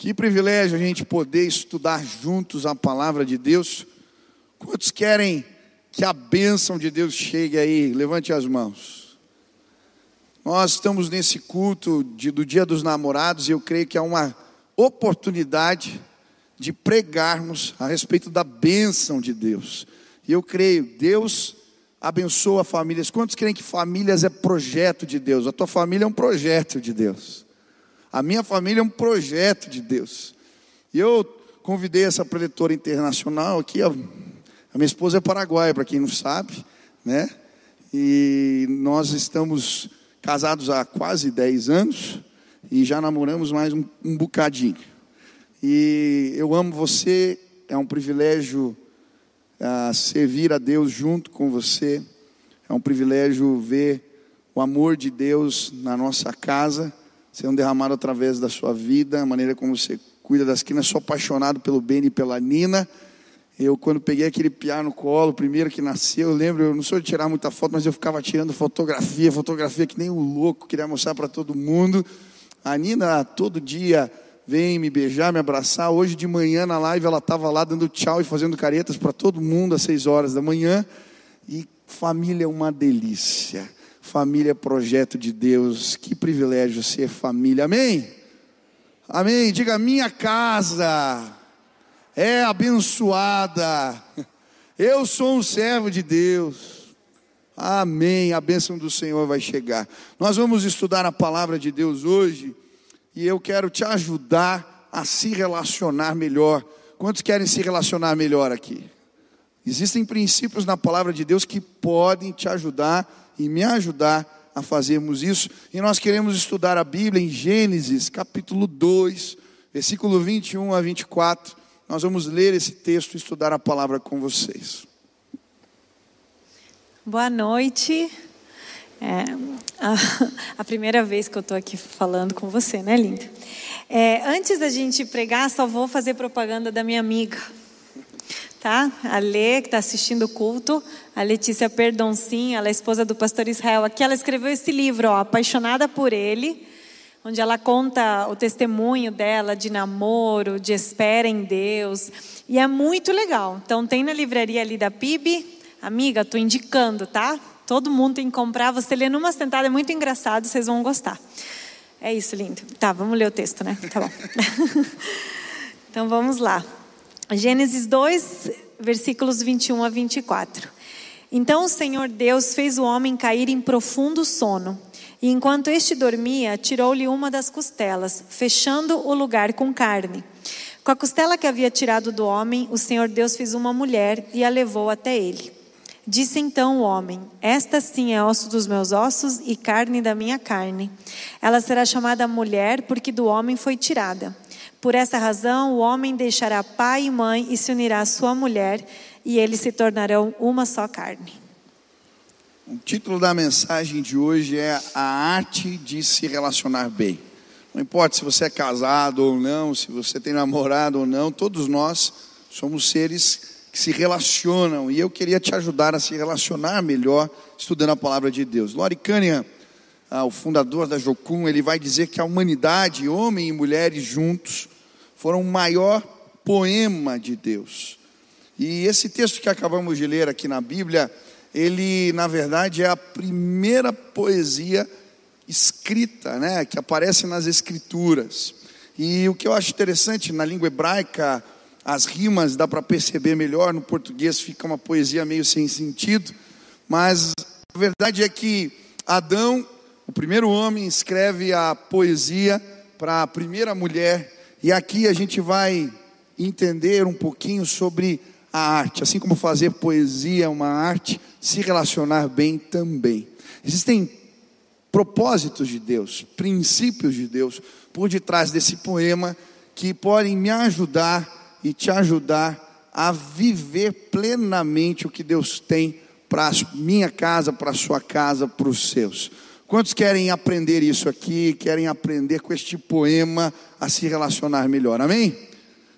Que privilégio a gente poder estudar juntos a palavra de Deus. Quantos querem que a bênção de Deus chegue aí? Levante as mãos. Nós estamos nesse culto de, do Dia dos Namorados e eu creio que é uma oportunidade de pregarmos a respeito da bênção de Deus. E eu creio, Deus abençoa famílias. Quantos creem que famílias é projeto de Deus? A tua família é um projeto de Deus. A minha família é um projeto de Deus. E eu convidei essa preletora internacional aqui, a, minha esposa é paraguaia, para quem não sabe, né? E nós estamos casados há quase 10 anos e já namoramos mais um, um bocadinho. E eu amo você, é um privilégio uh, servir a Deus junto com você, é um privilégio ver o amor de Deus na nossa casa sendo derramado através da sua vida, a maneira como você cuida das crianças. Sou apaixonado pelo Beni e pela Nina. Eu, quando peguei aquele piá no colo, primeiro que nasceu, eu lembro, eu não sou de tirar muita foto, mas eu ficava tirando fotografia, fotografia que nem um louco, queria mostrar para todo mundo. A Nina, todo dia, vem me beijar, me abraçar. Hoje de manhã na live ela estava lá dando tchau e fazendo caretas para todo mundo às seis horas da manhã. E família é uma delícia. Família é projeto de Deus. Que privilégio ser família. Amém? Amém. Diga: minha casa é abençoada. Eu sou um servo de Deus. Amém. A bênção do Senhor vai chegar. Nós vamos estudar a palavra de Deus hoje e eu quero te ajudar a se relacionar melhor. Quantos querem se relacionar melhor aqui? Existem princípios na palavra de Deus que podem te ajudar e me ajudar a fazermos isso. E nós queremos estudar a Bíblia em Gênesis, capítulo 2, versículo 21 a 24. Nós vamos ler esse texto e estudar a palavra com vocês. Boa noite. É, a, a, primeira vez que eu estou aqui falando com você, né, linda? É, antes da gente pregar, só vou fazer propaganda da minha amiga tá? A Lê, que está assistindo o culto, a Letícia Perdoncin, ela é esposa do pastor Israel aqui, ela escreveu esse livro, ó, Apaixonada por Ele, onde ela conta o testemunho dela de namoro, de espera em Deus, e é muito legal. Então tem na livraria ali da PIB, amiga, tô indicando, tá? Todo mundo tem que comprar, você lê numa sentada, é muito engraçado, vocês vão gostar. É isso, lindo. Tá, vamos ler o texto, né? Tá bom. então vamos lá. Gênesis 2, versículos 21 a 24. Então o Senhor Deus fez o homem cair em profundo sono, e enquanto este dormia, tirou-lhe uma das costelas, fechando o lugar com carne. Com a costela que havia tirado do homem, o Senhor Deus fez uma mulher e a levou até ele. Disse então o homem: Esta sim é osso dos meus ossos e carne da minha carne. Ela será chamada mulher, porque do homem foi tirada. Por essa razão, o homem deixará pai e mãe e se unirá à sua mulher, e eles se tornarão uma só carne. O título da mensagem de hoje é A Arte de Se Relacionar Bem. Não importa se você é casado ou não, se você tem namorado ou não, todos nós somos seres que se relacionam, e eu queria te ajudar a se relacionar melhor estudando a palavra de Deus. Lori Cunningham, ah, o fundador da Jocum, ele vai dizer que a humanidade, homem e mulheres juntos, foram o maior poema de Deus. E esse texto que acabamos de ler aqui na Bíblia, ele, na verdade, é a primeira poesia escrita, né, que aparece nas Escrituras. E o que eu acho interessante, na língua hebraica, as rimas dá para perceber melhor, no português fica uma poesia meio sem sentido, mas a verdade é que Adão o primeiro homem escreve a poesia para a primeira mulher, e aqui a gente vai entender um pouquinho sobre a arte, assim como fazer poesia é uma arte, se relacionar bem também. Existem propósitos de Deus, princípios de Deus por detrás desse poema que podem me ajudar e te ajudar a viver plenamente o que Deus tem para a minha casa, para a sua casa, para os seus. Quantos querem aprender isso aqui, querem aprender com este poema a se relacionar melhor? Amém?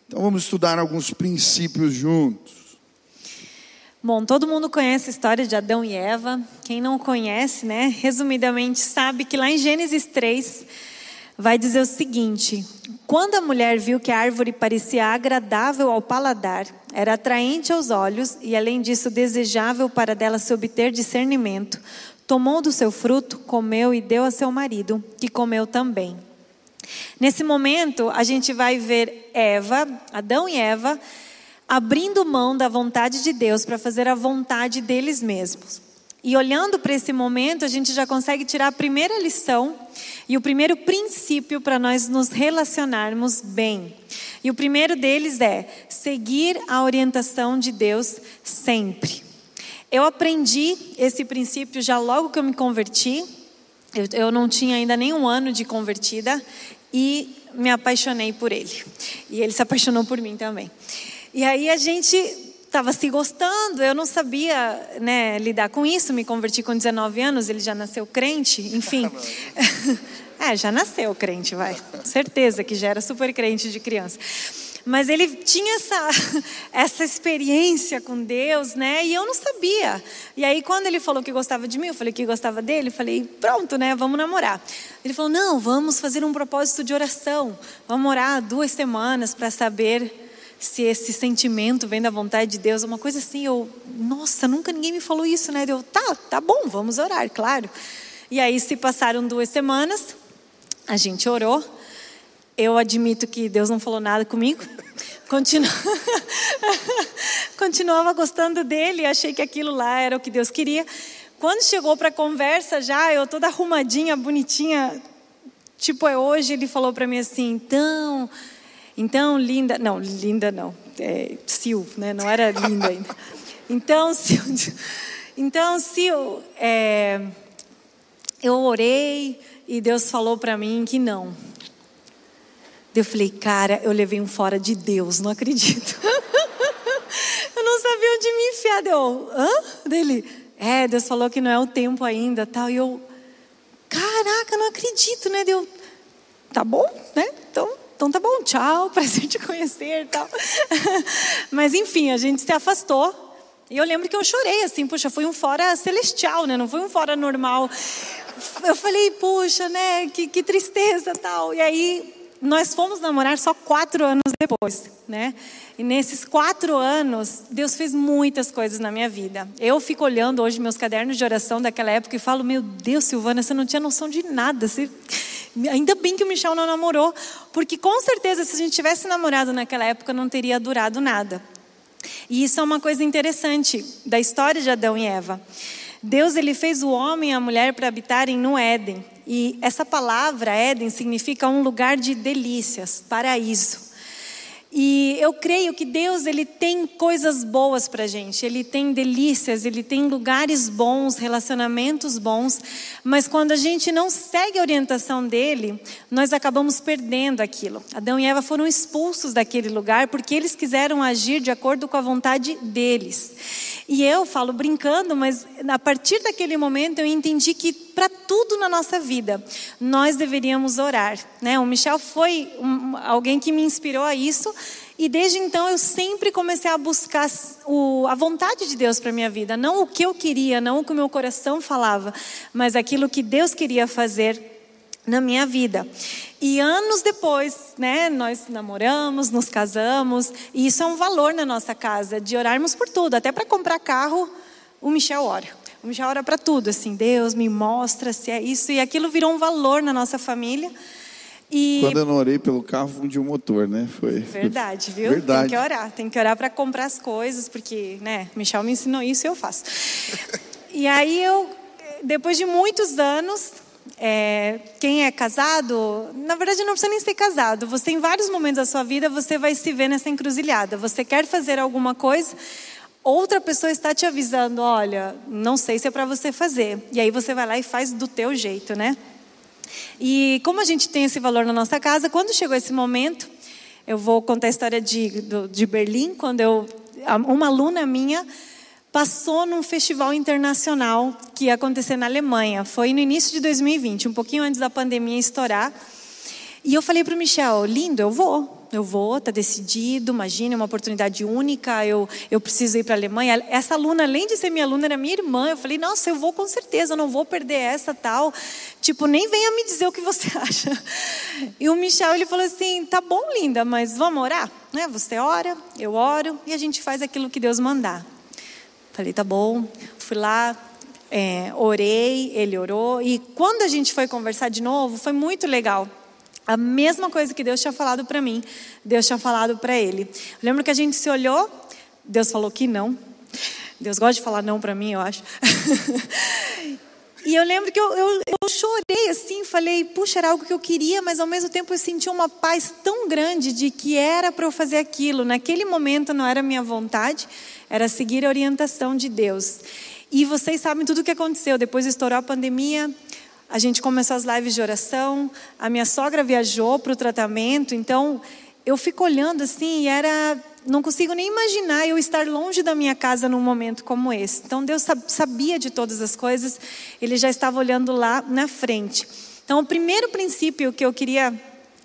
Então vamos estudar alguns princípios juntos. Bom, todo mundo conhece a história de Adão e Eva. Quem não conhece, né, resumidamente sabe que lá em Gênesis 3, vai dizer o seguinte: Quando a mulher viu que a árvore parecia agradável ao paladar, era atraente aos olhos e, além disso, desejável para dela se obter discernimento, tomou do seu fruto, comeu e deu a seu marido, que comeu também. Nesse momento, a gente vai ver Eva, Adão e Eva, abrindo mão da vontade de Deus para fazer a vontade deles mesmos. E olhando para esse momento, a gente já consegue tirar a primeira lição e o primeiro princípio para nós nos relacionarmos bem. E o primeiro deles é seguir a orientação de Deus sempre. Eu aprendi esse princípio já logo que eu me converti. Eu, eu não tinha ainda nenhum ano de convertida e me apaixonei por ele. E ele se apaixonou por mim também. E aí a gente estava se gostando, eu não sabia né, lidar com isso, me converti com 19 anos, ele já nasceu crente, enfim. é, já nasceu crente, vai. Certeza que já era super crente de criança. Mas ele tinha essa, essa experiência com Deus, né? E eu não sabia. E aí, quando ele falou que gostava de mim, eu falei que gostava dele, falei, pronto, né? Vamos namorar. Ele falou, não, vamos fazer um propósito de oração. Vamos orar duas semanas para saber se esse sentimento vem da vontade de Deus, uma coisa assim, eu, nossa, nunca ninguém me falou isso, né? Eu, tá, tá bom, vamos orar, claro. E aí se passaram duas semanas, a gente orou. Eu admito que Deus não falou nada comigo. Continu... Continuava gostando dele, achei que aquilo lá era o que Deus queria. Quando chegou para a conversa, já eu toda arrumadinha, bonitinha, tipo é hoje, ele falou para mim assim: então, então, linda, não, linda não, é, Sil, né? Não era linda ainda. Então, Sil, então, Sil, é, eu orei e Deus falou para mim que não. Eu falei, cara, eu levei um fora de Deus, não acredito. eu não sabia onde me enfiar. Deu, hã? Dele, é, Deus falou que não é o tempo ainda, tal. E eu, caraca, não acredito, né? Deu, tá bom, né? Então, então tá bom, tchau, prazer te conhecer tal. Mas enfim, a gente se afastou. E eu lembro que eu chorei assim, puxa, foi um fora celestial, né? Não foi um fora normal. Eu falei, puxa, né? Que, que tristeza tal. E aí nós fomos namorar só quatro anos depois, né? E nesses quatro anos, Deus fez muitas coisas na minha vida. Eu fico olhando hoje meus cadernos de oração daquela época e falo: Meu Deus, Silvana, você não tinha noção de nada. Você... Ainda bem que o Michel não namorou, porque com certeza, se a gente tivesse namorado naquela época, não teria durado nada. E isso é uma coisa interessante da história de Adão e Eva. Deus ele fez o homem e a mulher para habitarem no Éden. E essa palavra Éden significa um lugar de delícias, paraíso. E eu creio que Deus ele tem coisas boas para gente, ele tem delícias, ele tem lugares bons, relacionamentos bons, mas quando a gente não segue a orientação dele, nós acabamos perdendo aquilo. Adão e Eva foram expulsos daquele lugar porque eles quiseram agir de acordo com a vontade deles. E eu falo brincando, mas a partir daquele momento eu entendi que para tudo na nossa vida nós deveríamos orar. Né? O Michel foi um, alguém que me inspirou a isso. E desde então eu sempre comecei a buscar o, a vontade de Deus para minha vida, não o que eu queria, não o que o meu coração falava, mas aquilo que Deus queria fazer na minha vida. E anos depois, né, nós namoramos, nos casamos, e isso é um valor na nossa casa, de orarmos por tudo, até para comprar carro, o Michel ora. O Michel ora para tudo, assim, Deus me mostra se é isso, e aquilo virou um valor na nossa família. E... Quando eu não orei pelo carro, fundiu o motor, né? Foi. Verdade, viu? Verdade. Tem que orar, tem que orar para comprar as coisas, porque, né, Michel me ensinou isso e eu faço. e aí eu, depois de muitos anos, é, quem é casado, na verdade não precisa nem ser casado. Você, em vários momentos da sua vida, você vai se ver nessa encruzilhada. Você quer fazer alguma coisa, outra pessoa está te avisando: olha, não sei se é para você fazer. E aí você vai lá e faz do teu jeito, né? E como a gente tem esse valor na nossa casa, quando chegou esse momento, eu vou contar a história de, de Berlim, quando eu, uma aluna minha passou num festival internacional que ia acontecer na Alemanha. Foi no início de 2020, um pouquinho antes da pandemia estourar. E eu falei para o Michel, lindo, eu vou. eu vou, está decidido, imagine, é uma oportunidade única, eu, eu preciso ir para a Alemanha. Essa aluna, além de ser minha aluna, era minha irmã. Eu falei, nossa, eu vou com certeza, eu não vou perder essa tal. Tipo, nem venha me dizer o que você acha. E o Michel, ele falou assim, tá bom, linda, mas vamos orar? Né? Você ora, eu oro, e a gente faz aquilo que Deus mandar. Falei, tá bom. Fui lá, é, orei, ele orou. E quando a gente foi conversar de novo, foi muito legal a mesma coisa que Deus tinha falado para mim, Deus tinha falado para ele. Eu lembro que a gente se olhou, Deus falou que não. Deus gosta de falar não para mim, eu acho. e eu lembro que eu, eu, eu, chorei assim, falei, puxa, era algo que eu queria, mas ao mesmo tempo eu senti uma paz tão grande de que era para eu fazer aquilo. Naquele momento não era minha vontade, era seguir a orientação de Deus. E vocês sabem tudo o que aconteceu. Depois estourou a pandemia, a gente começou as lives de oração. A minha sogra viajou para o tratamento, então eu fico olhando assim e era. Não consigo nem imaginar eu estar longe da minha casa num momento como esse. Então Deus sabia de todas as coisas, Ele já estava olhando lá na frente. Então, o primeiro princípio que eu queria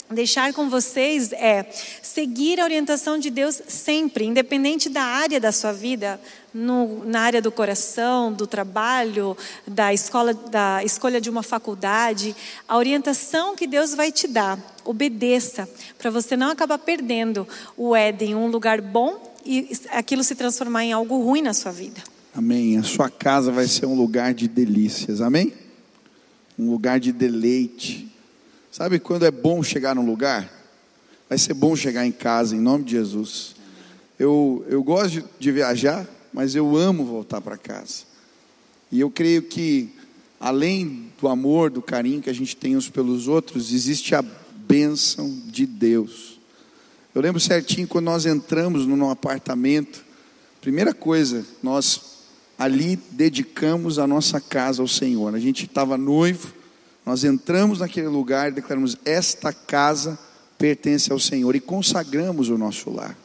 deixar com vocês é seguir a orientação de Deus sempre, independente da área da sua vida, no, na área do coração, do trabalho, da escola, da escolha de uma faculdade, a orientação que Deus vai te dar, obedeça, para você não acabar perdendo o Éden, um lugar bom e aquilo se transformar em algo ruim na sua vida. Amém. A sua casa vai ser um lugar de delícias. Amém? Um lugar de deleite Sabe quando é bom chegar num lugar? Vai ser bom chegar em casa, em nome de Jesus. Eu, eu gosto de, de viajar, mas eu amo voltar para casa. E eu creio que, além do amor, do carinho que a gente tem uns pelos outros, existe a bênção de Deus. Eu lembro certinho quando nós entramos no apartamento, primeira coisa, nós ali dedicamos a nossa casa ao Senhor. A gente estava noivo, nós entramos naquele lugar e declaramos: Esta casa pertence ao Senhor e consagramos o nosso lar.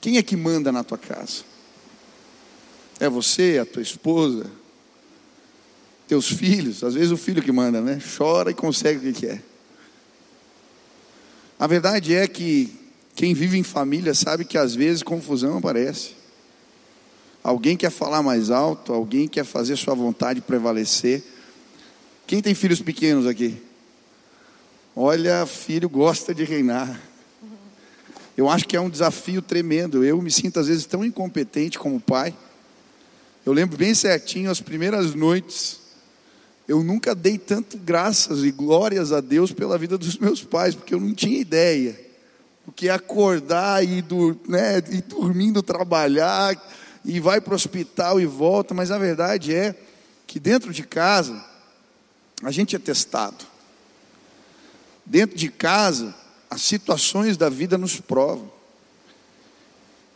Quem é que manda na tua casa? É você, a tua esposa, teus filhos? Às vezes o filho que manda, né? Chora e consegue o que quer. A verdade é que quem vive em família sabe que às vezes confusão aparece. Alguém quer falar mais alto, alguém quer fazer sua vontade prevalecer. Quem tem filhos pequenos aqui? Olha, filho gosta de reinar. Eu acho que é um desafio tremendo. Eu me sinto às vezes tão incompetente como pai. Eu lembro bem certinho as primeiras noites. Eu nunca dei tanto graças e glórias a Deus pela vida dos meus pais, porque eu não tinha ideia o que é acordar e, do, né, e dormindo trabalhar e vai para o hospital e volta. Mas a verdade é que dentro de casa a gente é testado. Dentro de casa, as situações da vida nos provam.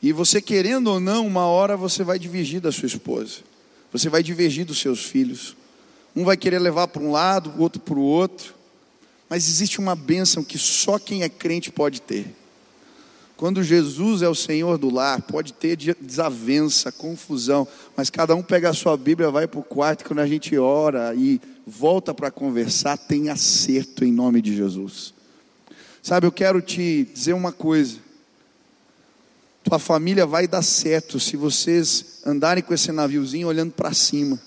E você querendo ou não, uma hora você vai divergir da sua esposa. Você vai divergir dos seus filhos. Um vai querer levar para um lado, o outro para o outro. Mas existe uma bênção que só quem é crente pode ter. Quando Jesus é o Senhor do lar, pode ter desavença, confusão, mas cada um pega a sua Bíblia, vai para o quarto, quando a gente ora e volta para conversar, tem acerto em nome de Jesus. Sabe, eu quero te dizer uma coisa. Tua família vai dar certo se vocês andarem com esse naviozinho olhando para cima,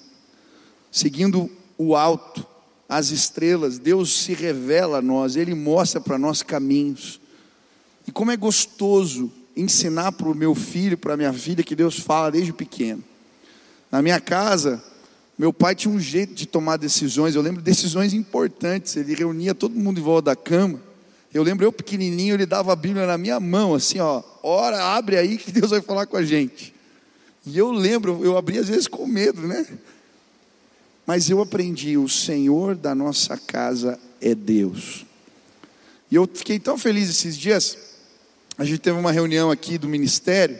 seguindo o alto, as estrelas. Deus se revela a nós, Ele mostra para nós caminhos. E como é gostoso ensinar para o meu filho, para a minha filha, que Deus fala desde pequeno. Na minha casa, meu pai tinha um jeito de tomar decisões, eu lembro decisões importantes. Ele reunia todo mundo em volta da cama. Eu lembro eu pequenininho, ele dava a Bíblia na minha mão, assim, ó, ora, abre aí que Deus vai falar com a gente. E eu lembro, eu abri às vezes com medo, né? Mas eu aprendi, o Senhor da nossa casa é Deus. E eu fiquei tão feliz esses dias, a gente teve uma reunião aqui do ministério,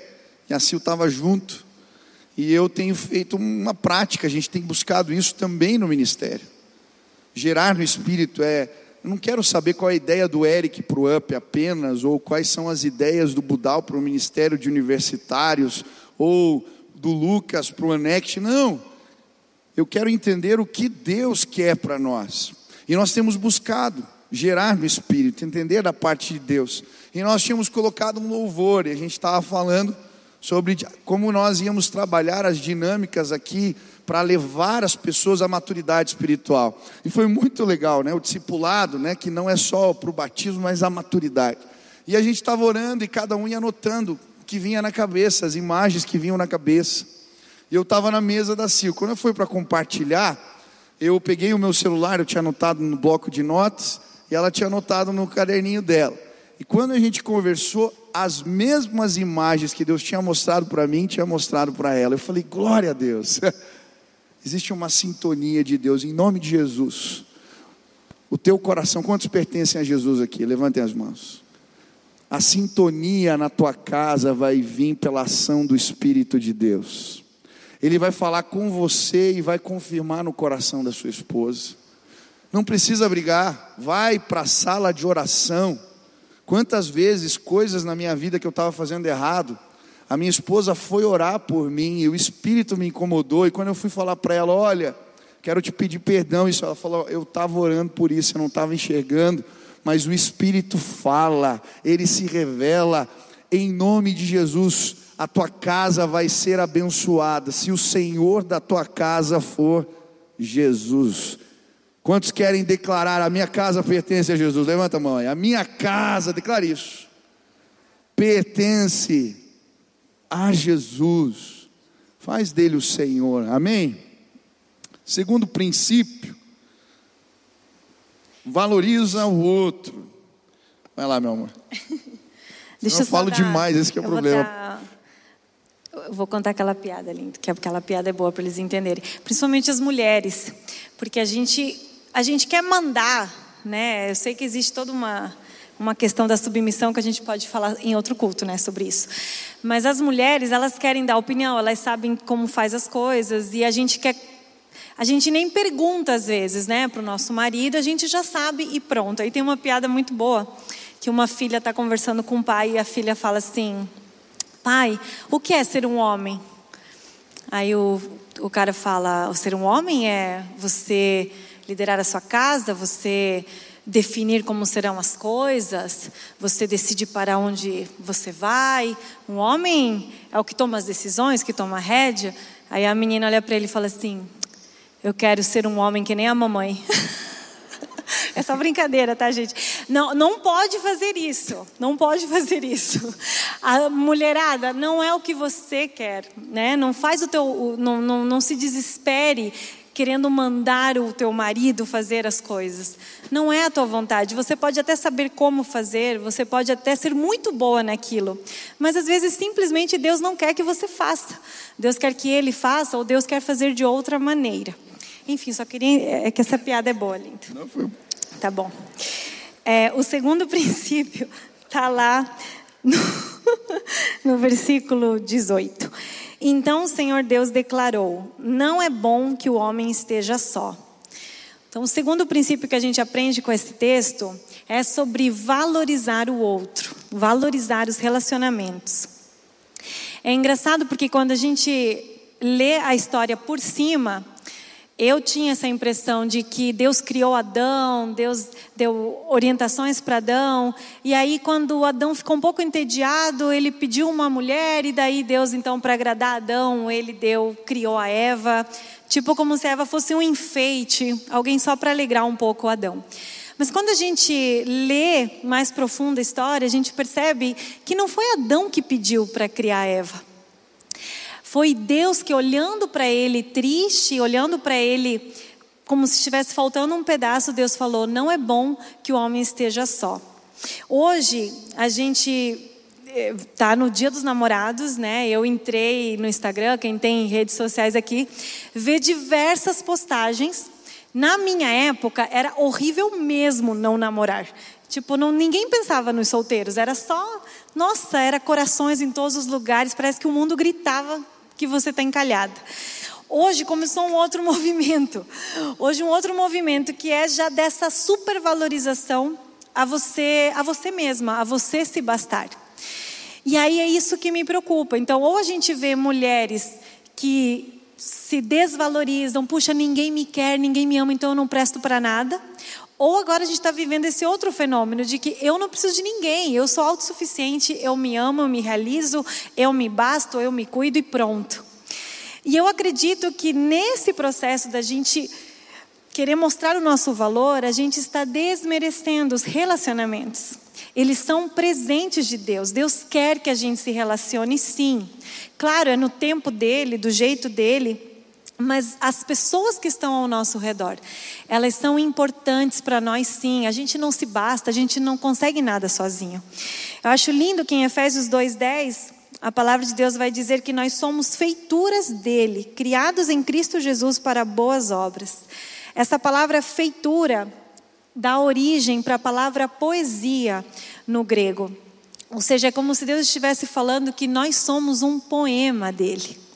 e a Sil estava junto, e eu tenho feito uma prática, a gente tem buscado isso também no ministério. Gerar no espírito é, eu não quero saber qual é a ideia do Eric para o UP apenas, ou quais são as ideias do Budal para o Ministério de Universitários, ou do Lucas para o Anext, não. Eu quero entender o que Deus quer para nós. E nós temos buscado gerar no espírito, entender da parte de Deus. E nós tínhamos colocado um louvor e a gente estava falando sobre como nós íamos trabalhar as dinâmicas aqui para levar as pessoas à maturidade espiritual. E foi muito legal, né? O discipulado, né? Que não é só para o batismo, mas a maturidade. E a gente estava orando e cada um ia anotando o que vinha na cabeça, as imagens que vinham na cabeça. E eu estava na mesa da Sil. Quando eu fui para compartilhar, eu peguei o meu celular, eu tinha anotado no bloco de notas, e ela tinha anotado no caderninho dela. E quando a gente conversou, as mesmas imagens que Deus tinha mostrado para mim, tinha mostrado para ela. Eu falei, glória a Deus. Existe uma sintonia de Deus, em nome de Jesus. O teu coração, quantos pertencem a Jesus aqui? Levantem as mãos. A sintonia na tua casa vai vir pela ação do Espírito de Deus. Ele vai falar com você e vai confirmar no coração da sua esposa. Não precisa brigar, vai para a sala de oração Quantas vezes coisas na minha vida que eu estava fazendo errado, a minha esposa foi orar por mim e o Espírito me incomodou. E quando eu fui falar para ela, olha, quero te pedir perdão, isso ela falou, eu estava orando por isso, eu não estava enxergando, mas o Espírito fala, ele se revela. Em nome de Jesus, a tua casa vai ser abençoada se o Senhor da tua casa for Jesus. Quantos querem declarar a minha casa pertence a Jesus? Levanta a mão aí. A minha casa, declare isso. Pertence a Jesus. Faz dele o Senhor. Amém? Segundo princípio, valoriza o outro. Vai lá, meu amor. Deixa eu, eu falo dar, demais, esse é o problema. Vou dar, eu vou contar aquela piada, lindo, que aquela piada é boa para eles entenderem. Principalmente as mulheres, porque a gente a gente quer mandar, né? Eu sei que existe toda uma uma questão da submissão que a gente pode falar em outro culto, né, sobre isso. Mas as mulheres, elas querem dar opinião, elas sabem como faz as coisas e a gente quer a gente nem pergunta às vezes, né, para o nosso marido, a gente já sabe e pronto. Aí tem uma piada muito boa que uma filha está conversando com o pai e a filha fala assim: Pai, o que é ser um homem? Aí o, o cara fala: O ser um homem é você liderar a sua casa, você definir como serão as coisas, você decide para onde você vai. Um homem é o que toma as decisões, que toma a rédea. Aí a menina olha para ele e fala assim: Eu quero ser um homem que nem a mamãe. É só brincadeira, tá, gente? Não, não pode fazer isso. Não pode fazer isso. A mulherada não é o que você quer, né? Não faz o teu, não, não, não se desespere querendo mandar o teu marido fazer as coisas. Não é a tua vontade. Você pode até saber como fazer, você pode até ser muito boa naquilo, mas às vezes simplesmente Deus não quer que você faça. Deus quer que ele faça ou Deus quer fazer de outra maneira. Enfim, só queria é que essa piada é boa, lindo. Não foi. Tá bom. É, o segundo princípio está lá no, no versículo 18. Então o Senhor Deus declarou: Não é bom que o homem esteja só. Então, o segundo princípio que a gente aprende com esse texto é sobre valorizar o outro, valorizar os relacionamentos. É engraçado porque quando a gente lê a história por cima, eu tinha essa impressão de que Deus criou Adão, Deus deu orientações para Adão, e aí quando Adão ficou um pouco entediado, ele pediu uma mulher e daí Deus então para agradar Adão, ele deu, criou a Eva, tipo como se a Eva fosse um enfeite, alguém só para alegrar um pouco Adão. Mas quando a gente lê mais profunda a história, a gente percebe que não foi Adão que pediu para criar Eva. Foi Deus que, olhando para ele triste, olhando para ele como se estivesse faltando um pedaço, Deus falou: Não é bom que o homem esteja só. Hoje, a gente está no Dia dos Namorados, né? Eu entrei no Instagram, quem tem redes sociais aqui, vê diversas postagens. Na minha época, era horrível mesmo não namorar. Tipo, não, ninguém pensava nos solteiros, era só, nossa, era corações em todos os lugares, parece que o mundo gritava que você está encalhada. Hoje começou um outro movimento. Hoje um outro movimento que é já dessa supervalorização a você, a você mesma, a você se bastar. E aí é isso que me preocupa. Então, ou a gente vê mulheres que se desvalorizam, puxa, ninguém me quer, ninguém me ama, então eu não presto para nada. Ou agora a gente está vivendo esse outro fenômeno de que eu não preciso de ninguém, eu sou autossuficiente, eu me amo, eu me realizo, eu me basto, eu me cuido e pronto. E eu acredito que nesse processo da gente querer mostrar o nosso valor, a gente está desmerecendo os relacionamentos. Eles são presentes de Deus. Deus quer que a gente se relacione, sim. Claro, é no tempo dele, do jeito dele, mas as pessoas que estão ao nosso redor, elas são importantes para nós sim. A gente não se basta, a gente não consegue nada sozinho. Eu acho lindo que em Efésios 2:10, a palavra de Deus vai dizer que nós somos feituras dele, criados em Cristo Jesus para boas obras. Essa palavra feitura dá origem para a palavra poesia no grego. Ou seja, é como se Deus estivesse falando que nós somos um poema dele.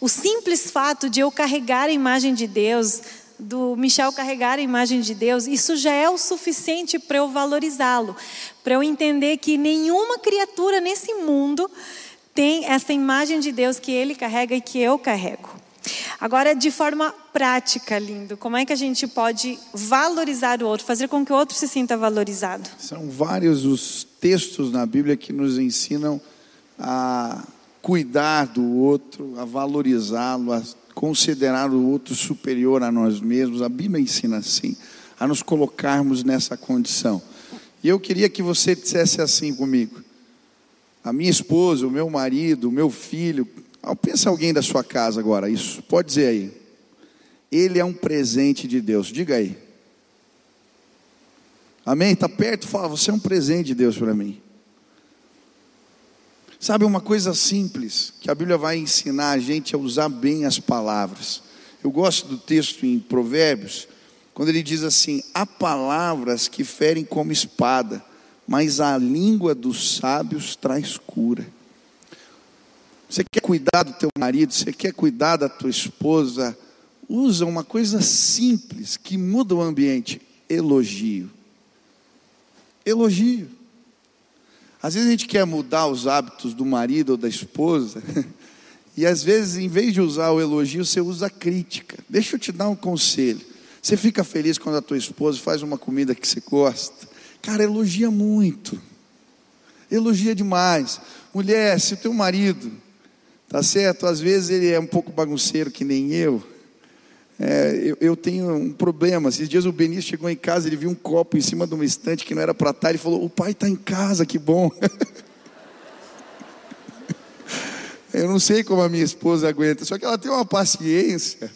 O simples fato de eu carregar a imagem de Deus, do Michel carregar a imagem de Deus, isso já é o suficiente para eu valorizá-lo, para eu entender que nenhuma criatura nesse mundo tem essa imagem de Deus que ele carrega e que eu carrego. Agora, de forma prática, lindo, como é que a gente pode valorizar o outro, fazer com que o outro se sinta valorizado? São vários os textos na Bíblia que nos ensinam a cuidar do outro, a valorizá-lo, a considerar o outro superior a nós mesmos. A Bíblia ensina assim, a nos colocarmos nessa condição. E eu queria que você dissesse assim comigo: a minha esposa, o meu marido, o meu filho, ah, pensa alguém da sua casa agora, isso, pode dizer aí. Ele é um presente de Deus, diga aí. Amém? Está perto, fala, você é um presente de Deus para mim. Sabe uma coisa simples que a Bíblia vai ensinar a gente a usar bem as palavras. Eu gosto do texto em Provérbios, quando ele diz assim: há palavras que ferem como espada, mas a língua dos sábios traz cura. Você quer cuidar do teu marido, você quer cuidar da tua esposa, usa uma coisa simples que muda o ambiente, elogio. Elogio. Às vezes a gente quer mudar os hábitos do marido ou da esposa, e às vezes, em vez de usar o elogio, você usa a crítica. Deixa eu te dar um conselho. Você fica feliz quando a tua esposa faz uma comida que você gosta. Cara, elogia muito. Elogia demais. Mulher, se o teu marido Tá certo? Às vezes ele é um pouco bagunceiro que nem eu. É, eu, eu, tenho um problema. Esses dias o Benício chegou em casa, ele viu um copo em cima de uma estante que não era para estar. Ele falou: O pai está em casa, que bom. eu não sei como a minha esposa aguenta, só que ela tem uma paciência.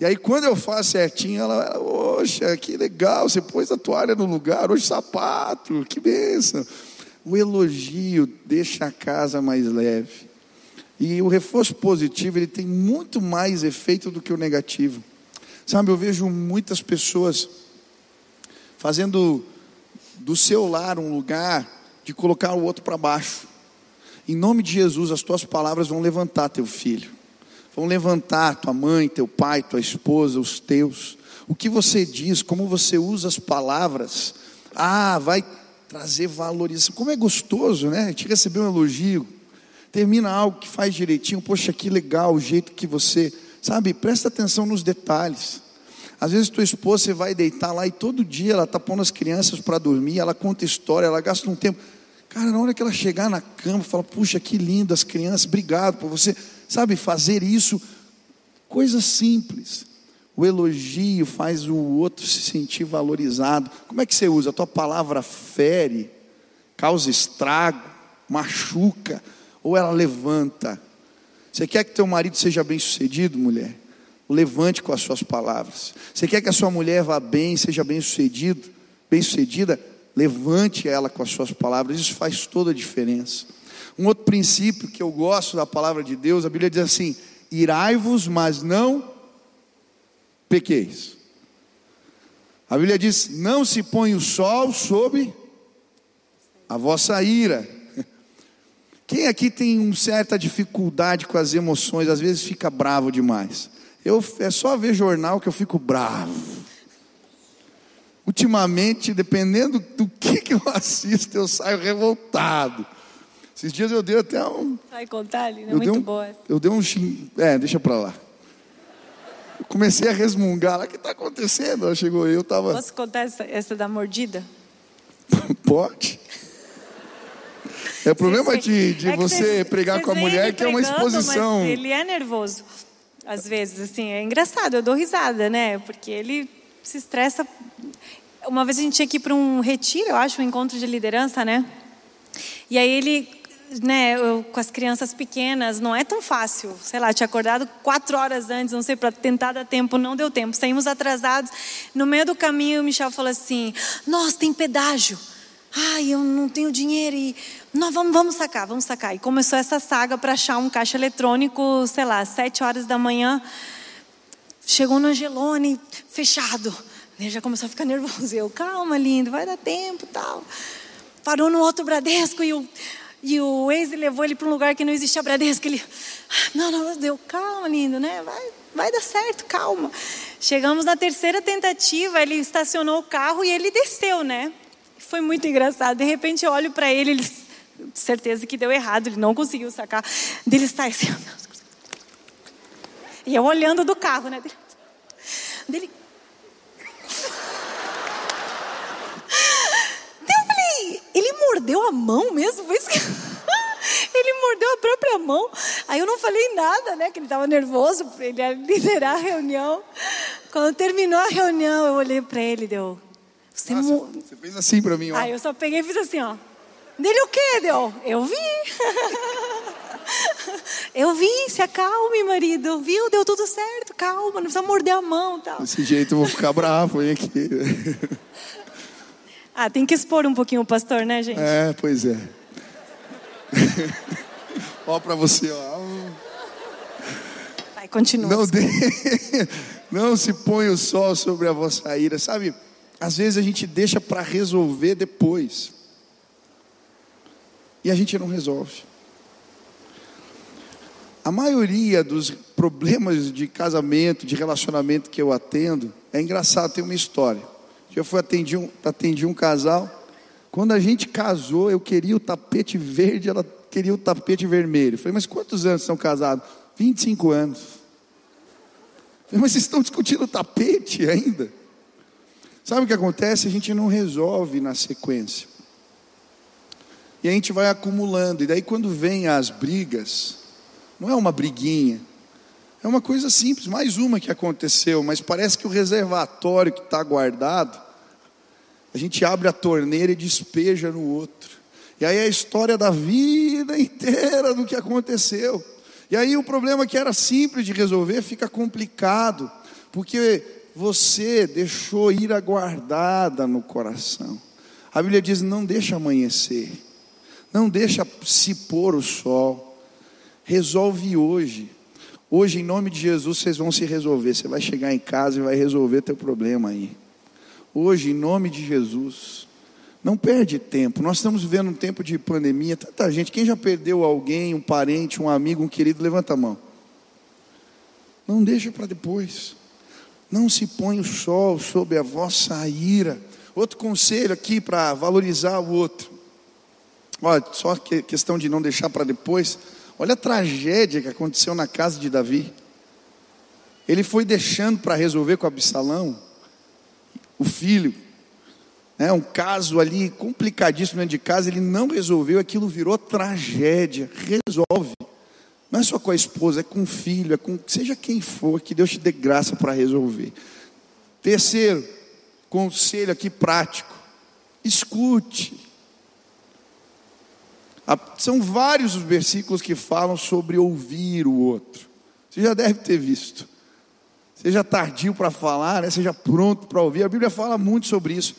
E aí, quando eu faço certinho, ela, poxa, que legal, você pôs a toalha no lugar, hoje sapato, que benção. O elogio deixa a casa mais leve. E o reforço positivo, ele tem muito mais efeito do que o negativo. Sabe, eu vejo muitas pessoas fazendo do seu lar um lugar de colocar o outro para baixo. Em nome de Jesus, as tuas palavras vão levantar teu filho. Vão levantar tua mãe, teu pai, tua esposa, os teus. O que você diz, como você usa as palavras, ah, vai trazer valorização. Como é gostoso, né? Gente receber um elogio termina algo que faz direitinho, poxa, que legal o jeito que você, sabe, presta atenção nos detalhes. Às vezes tua esposa você vai deitar lá e todo dia ela está pondo as crianças para dormir, ela conta história, ela gasta um tempo. Cara, na hora que ela chegar na cama, fala, puxa, que lindo as crianças, obrigado por você, sabe, fazer isso, coisa simples. O elogio faz o outro se sentir valorizado. Como é que você usa? A tua palavra fere, causa estrago, machuca ou ela levanta. Você quer que teu marido seja bem sucedido, mulher? Levante com as suas palavras. Você quer que a sua mulher vá bem, seja bem sucedido, bem sucedida? Levante ela com as suas palavras. Isso faz toda a diferença. Um outro princípio que eu gosto da palavra de Deus, a Bíblia diz assim: irai-vos, mas não pequeis. A Bíblia diz: não se põe o sol sobre a vossa ira. Quem aqui tem uma certa dificuldade com as emoções, às vezes fica bravo demais? Eu, é só ver jornal que eu fico bravo. Ultimamente, dependendo do que, que eu assisto, eu saio revoltado. Esses dias eu dei até um. Sai contar ali, não é muito um, boa. Eu dei um. É, deixa pra lá. comecei a resmungar. O que está acontecendo? Ela chegou, eu estava. Posso contar essa, essa da mordida? Pode. É o problema de, de é você pregar com a mulher que é uma exposição. Ele é nervoso. Às vezes, assim, é engraçado, eu dou risada, né? Porque ele se estressa. Uma vez a gente tinha que ir para um retiro, eu acho, um encontro de liderança, né? E aí ele, né, eu, com as crianças pequenas, não é tão fácil. Sei lá, tinha acordado quatro horas antes, não sei, para tentar dar tempo, não deu tempo. Saímos atrasados. No meio do caminho, o Michel falou assim: Nossa, tem pedágio. Ai, eu não tenho dinheiro e nós vamos, vamos sacar, vamos sacar. E começou essa saga para achar um caixa eletrônico, sei lá, sete horas da manhã. Chegou no Angelone, fechado. Ele já começou a ficar nervoso. Eu, calma, lindo, vai dar tempo tal. Parou no outro Bradesco e o, e o Waze levou ele para um lugar que não existia Bradesco. Ele, "Ah, não, não, deu, calma, lindo, né? Vai, vai dar certo, calma. Chegamos na terceira tentativa, ele estacionou o carro e ele desceu, né? Foi muito engraçado. De repente eu olho para ele, ele, certeza que deu errado, ele não conseguiu sacar. Dele está assim, "Oh, meu Deus." e eu olhando do carro, né? Dele, dele eu falei, ele mordeu a mão mesmo? Foi isso que... Ele mordeu a própria mão. Aí eu não falei nada, né? Que ele estava nervoso, ele ia liderar a reunião. Quando terminou a reunião, eu olhei para ele e deu. Você Nossa, mo- você fez assim para mim, ó. Aí eu só peguei e fiz assim, ó. Dele o quê, deu? Eu vi. eu vi, se acalme, marido. Viu? Deu tudo certo, calma, não precisa morder a mão tal. Desse jeito eu vou ficar bravo, hein, aqui. Ah, tem que expor um pouquinho o pastor, né, gente? É, pois é. ó para você, ó. Vai, continua. Não, de... não se põe o sol sobre a vossa ira. Sabe, às vezes a gente deixa para resolver depois. E a gente não resolve. A maioria dos problemas de casamento, de relacionamento que eu atendo, é engraçado, tem uma história. Eu fui atendi um, atendi um casal. Quando a gente casou, eu queria o tapete verde, ela queria o tapete vermelho. Eu falei, mas quantos anos estão casados? 25 anos. Eu falei, mas vocês estão discutindo o tapete ainda? Sabe o que acontece? A gente não resolve na sequência. E a gente vai acumulando. E daí, quando vem as brigas, não é uma briguinha, é uma coisa simples, mais uma que aconteceu, mas parece que o reservatório que está guardado, a gente abre a torneira e despeja no outro. E aí é a história da vida inteira do que aconteceu. E aí o problema que era simples de resolver fica complicado, porque você deixou ira guardada no coração. A Bíblia diz: não deixa amanhecer, não deixa se pôr o sol, resolve hoje. Hoje, em nome de Jesus, vocês vão se resolver. Você vai chegar em casa e vai resolver teu problema aí. Hoje, em nome de Jesus, não perde tempo. Nós estamos vivendo um tempo de pandemia. Tanta gente. Quem já perdeu alguém, um parente, um amigo, um querido, levanta a mão. Não deixa para depois. Não se põe o sol sobre a vossa ira. Outro conselho aqui para valorizar o outro. Olha, só que questão de não deixar para depois. Olha a tragédia que aconteceu na casa de Davi. Ele foi deixando para resolver com Absalão, o filho, né, um caso ali complicadíssimo dentro de casa, ele não resolveu, aquilo virou tragédia. Resolve. Não é só com a esposa, é com o filho, é com seja quem for, que Deus te dê graça para resolver. Terceiro, conselho aqui prático: escute. São vários os versículos que falam sobre ouvir o outro. Você já deve ter visto. Seja tardio para falar, né? seja pronto para ouvir. A Bíblia fala muito sobre isso.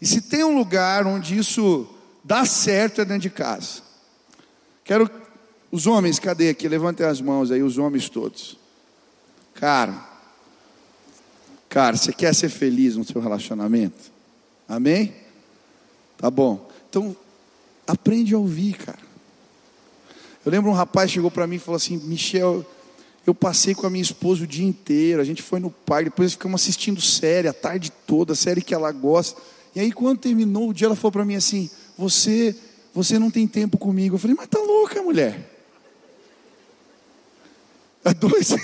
E se tem um lugar onde isso dá certo é dentro de casa. Quero os homens, cadê aqui? Levantem as mãos aí, os homens todos. Cara, cara, você quer ser feliz no seu relacionamento? Amém? Tá bom. Então, aprende a ouvir, cara. Eu lembro um rapaz chegou para mim e falou assim: Michel, eu passei com a minha esposa o dia inteiro, a gente foi no parque, depois ficamos assistindo série a tarde toda, série que ela gosta. E aí, quando terminou o dia, ela falou para mim assim: Você, você não tem tempo comigo. Eu falei: Mas tá louca, mulher? É dois.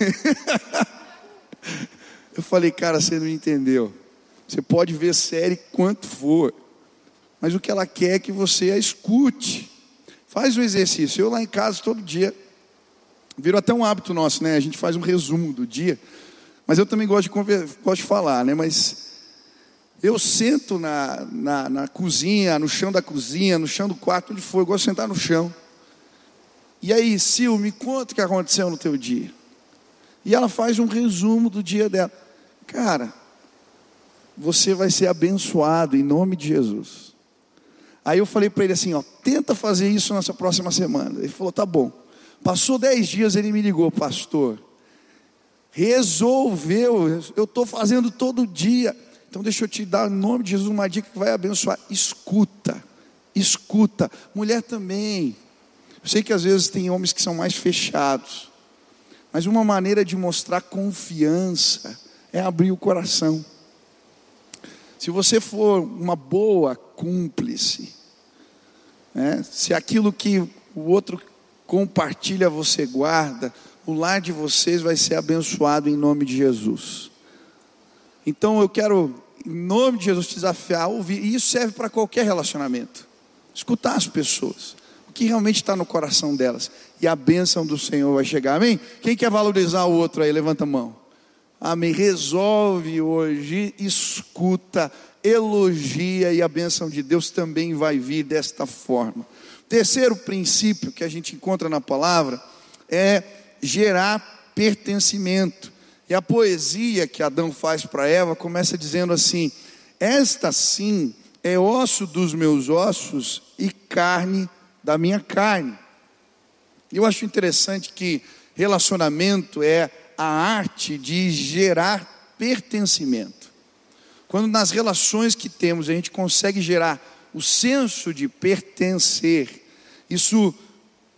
Eu falei, cara, você não entendeu. Você pode ver série quanto for, mas o que ela quer é que você a escute. Faz o exercício. Eu lá em casa todo dia, virou até um hábito nosso, né? A gente faz um resumo do dia. Mas eu também gosto de, conver... gosto de falar, né? Mas eu sento na, na, na, cozinha, no chão da cozinha, no chão do quarto, onde for, eu gosto de sentar no chão. E aí, Sil, me conta o que aconteceu no teu dia. E ela faz um resumo do dia dela. Cara, você vai ser abençoado em nome de Jesus. Aí eu falei para ele assim, ó, tenta fazer isso nessa próxima semana. Ele falou, tá bom. Passou dez dias, ele me ligou, pastor. Resolveu, eu estou fazendo todo dia. Então deixa eu te dar, em nome de Jesus, uma dica que vai abençoar. Escuta, escuta. Mulher também. Eu sei que às vezes tem homens que são mais fechados. Mas uma maneira de mostrar confiança é abrir o coração. Se você for uma boa cúmplice, né, se aquilo que o outro compartilha você guarda, o lar de vocês vai ser abençoado em nome de Jesus. Então eu quero, em nome de Jesus, desafiar ouvir, e isso serve para qualquer relacionamento. Escutar as pessoas, o que realmente está no coração delas, e a bênção do Senhor vai chegar, amém? Quem quer valorizar o outro aí, levanta a mão. Amém. Resolve hoje, escuta, elogia e a bênção de Deus também vai vir desta forma. Terceiro princípio que a gente encontra na palavra é gerar pertencimento. E a poesia que Adão faz para Eva começa dizendo assim: Esta sim é osso dos meus ossos e carne da minha carne. Eu acho interessante que relacionamento é a arte de gerar pertencimento. Quando nas relações que temos a gente consegue gerar o senso de pertencer, isso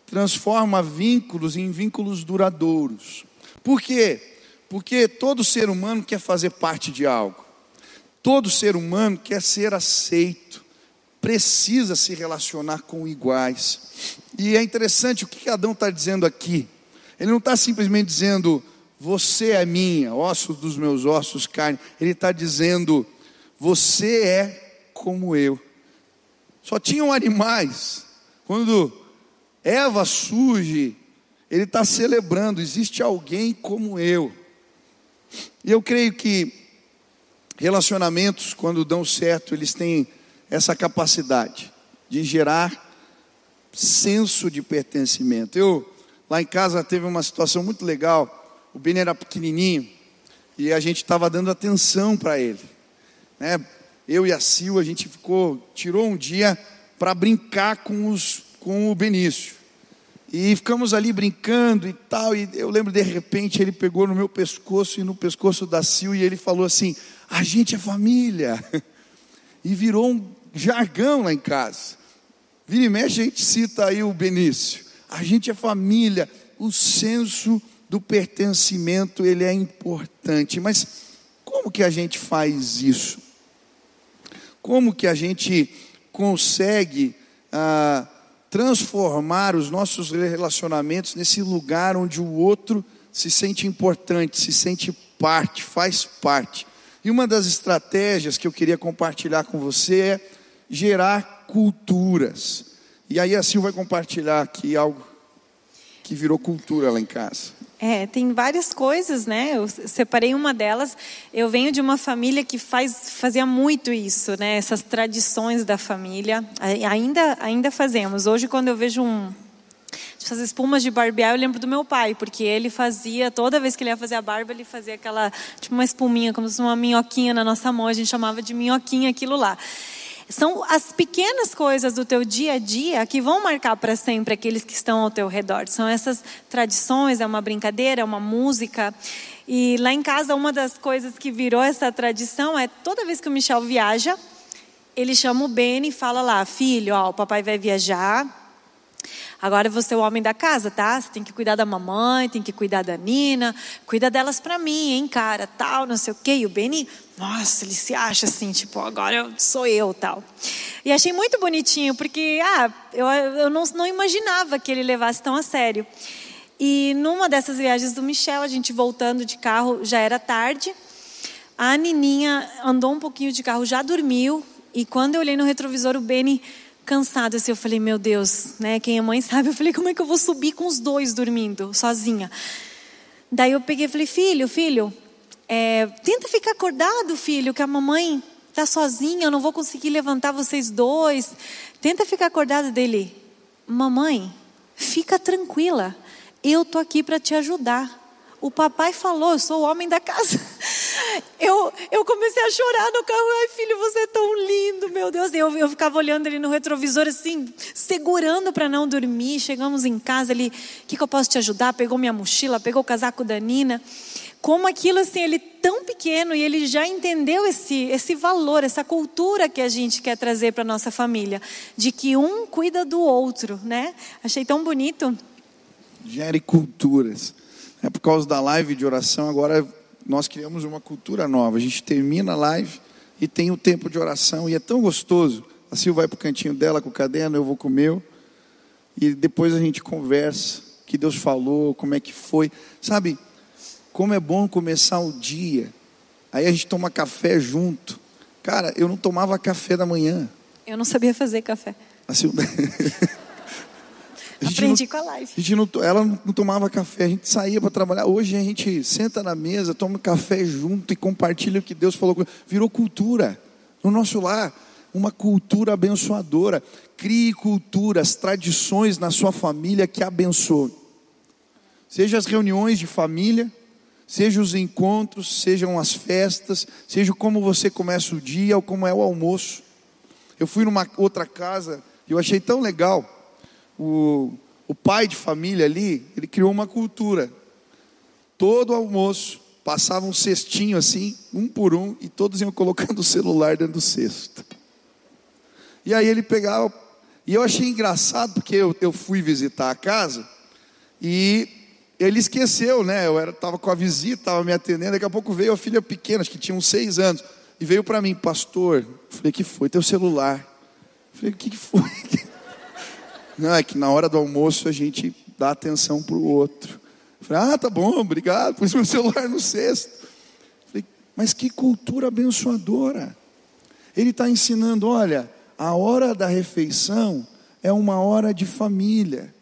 transforma vínculos em vínculos duradouros. Por quê? Porque todo ser humano quer fazer parte de algo. Todo ser humano quer ser aceito, precisa se relacionar com iguais. E é interessante o que Adão está dizendo aqui. Ele não está simplesmente dizendo, você é minha, ossos dos meus ossos, carne. Ele está dizendo: Você é como eu. Só tinham animais. Quando Eva surge, ele está celebrando: existe alguém como eu. E eu creio que relacionamentos, quando dão certo, eles têm essa capacidade de gerar senso de pertencimento. Eu, lá em casa, teve uma situação muito legal o Ben era pequenininho e a gente estava dando atenção para ele. Né? Eu e a Sil, a gente ficou, tirou um dia para brincar com, os, com o Benício. E ficamos ali brincando e tal, e eu lembro de repente ele pegou no meu pescoço e no pescoço da Sil e ele falou assim: "A gente é família". E virou um jargão lá em casa. Vira e mexe a gente cita aí o Benício. A gente é família, o senso do pertencimento, ele é importante. Mas como que a gente faz isso? Como que a gente consegue ah, transformar os nossos relacionamentos nesse lugar onde o outro se sente importante, se sente parte, faz parte? E uma das estratégias que eu queria compartilhar com você é gerar culturas. E aí a Sil vai compartilhar aqui algo que virou cultura lá em casa. É, tem várias coisas, né? Eu separei uma delas. Eu venho de uma família que faz, fazia muito isso, né? Essas tradições da família. Ainda, ainda fazemos. Hoje, quando eu vejo um, essas espumas de barbear, eu lembro do meu pai, porque ele fazia, toda vez que ele ia fazer a barba, ele fazia aquela, tipo uma espuminha, como se fosse uma minhoquinha na nossa mão, a gente chamava de minhoquinha aquilo lá. São as pequenas coisas do teu dia a dia que vão marcar para sempre aqueles que estão ao teu redor. São essas tradições, é uma brincadeira, é uma música. E lá em casa, uma das coisas que virou essa tradição é toda vez que o Michel viaja, ele chama o Beni e fala lá, filho, ó, o papai vai viajar, Agora você é o homem da casa, tá? Você tem que cuidar da mamãe, tem que cuidar da Nina, cuida delas para mim, hein, cara, tal, não sei o quê. E o Benny, nossa, ele se acha assim, tipo, agora sou eu, tal. E achei muito bonitinho, porque, ah, eu, eu não, não imaginava que ele levasse tão a sério. E numa dessas viagens do Michel, a gente voltando de carro, já era tarde. A Nininha andou um pouquinho de carro, já dormiu. E quando eu olhei no retrovisor, o Beni cansado, assim, eu falei, meu Deus, né? Quem é mãe sabe. Eu falei, como é que eu vou subir com os dois dormindo, sozinha? Daí eu peguei e falei, filho, filho, é, tenta ficar acordado, filho, que a mamãe está sozinha, eu não vou conseguir levantar vocês dois. Tenta ficar acordado dele. Mamãe, fica tranquila, eu tô aqui para te ajudar. O papai falou, eu sou o homem da casa. Eu, eu comecei a chorar no carro. Ai, filho, você é tão lindo, meu Deus. Eu, eu ficava olhando ele no retrovisor, assim, segurando para não dormir. Chegamos em casa, ele, o que, que eu posso te ajudar? Pegou minha mochila, pegou o casaco da Nina. Como aquilo, assim, ele tão pequeno e ele já entendeu esse, esse valor, essa cultura que a gente quer trazer para nossa família, de que um cuida do outro, né? Achei tão bonito. Gere culturas. É por causa da live de oração, agora nós criamos uma cultura nova. A gente termina a live e tem o tempo de oração e é tão gostoso. A Sil vai para o cantinho dela com o caderno, eu vou com o meu. E depois a gente conversa, o que Deus falou, como é que foi. Sabe, como é bom começar o dia. Aí a gente toma café junto. Cara, eu não tomava café da manhã. Eu não sabia fazer café. A Sil... Aprendi não, com a live. A gente não, ela não tomava café, a gente saía para trabalhar. Hoje a gente senta na mesa, toma café junto e compartilha o que Deus falou. Virou cultura no nosso lar, uma cultura abençoadora. Crie culturas, tradições na sua família que abençoem. Seja as reuniões de família, seja os encontros, sejam as festas, seja como você começa o dia ou como é o almoço. Eu fui numa outra casa e eu achei tão legal o, o pai de família ali, ele criou uma cultura. Todo almoço passava um cestinho assim, um por um, e todos iam colocando o celular dentro do cesto. E aí ele pegava, e eu achei engraçado, porque eu, eu fui visitar a casa, e ele esqueceu, né? Eu estava com a visita, estava me atendendo, daqui a pouco veio a filha pequena, acho que tinha uns seis anos, e veio para mim, pastor. falei, que foi? Teu celular. falei, o que, que foi? Não, é que na hora do almoço a gente dá atenção para o outro. falei, ah, tá bom, obrigado, pus meu celular no cesto. Falei, mas que cultura abençoadora. Ele está ensinando, olha, a hora da refeição é uma hora de família.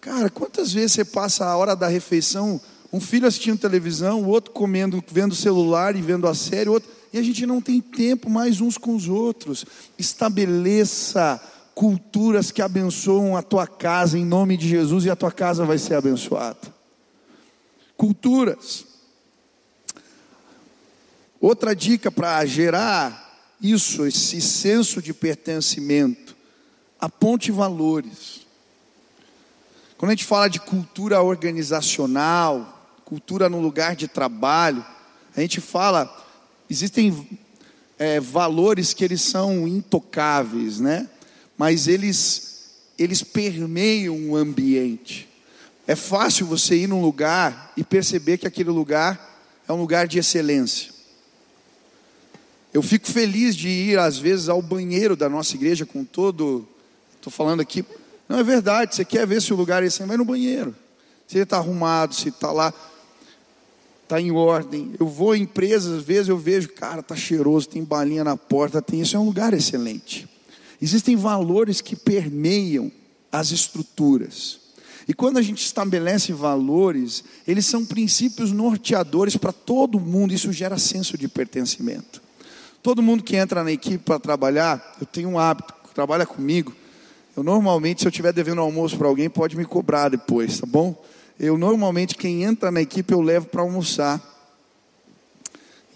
Cara, quantas vezes você passa a hora da refeição, um filho assistindo televisão, o outro comendo, vendo celular e vendo a série, outro, e a gente não tem tempo mais uns com os outros. Estabeleça culturas que abençoam a tua casa em nome de Jesus e a tua casa vai ser abençoada. Culturas. Outra dica para gerar isso, esse senso de pertencimento, aponte valores. Quando a gente fala de cultura organizacional, cultura no lugar de trabalho, a gente fala, existem é, valores que eles são intocáveis, né? Mas eles, eles permeiam o ambiente. É fácil você ir num lugar e perceber que aquele lugar é um lugar de excelência. Eu fico feliz de ir, às vezes, ao banheiro da nossa igreja com todo. Estou falando aqui. Não é verdade, você quer ver se o lugar é assim, vai no banheiro. Se ele está arrumado, se está lá, está em ordem. Eu vou em empresas, às vezes eu vejo, cara, está cheiroso, tem balinha na porta, tem isso, é um lugar excelente. Existem valores que permeiam as estruturas. E quando a gente estabelece valores, eles são princípios norteadores para todo mundo, isso gera senso de pertencimento. Todo mundo que entra na equipe para trabalhar, eu tenho um hábito, trabalha comigo. Eu normalmente, se eu estiver devendo almoço para alguém, pode me cobrar depois, tá bom? Eu normalmente, quem entra na equipe, eu levo para almoçar.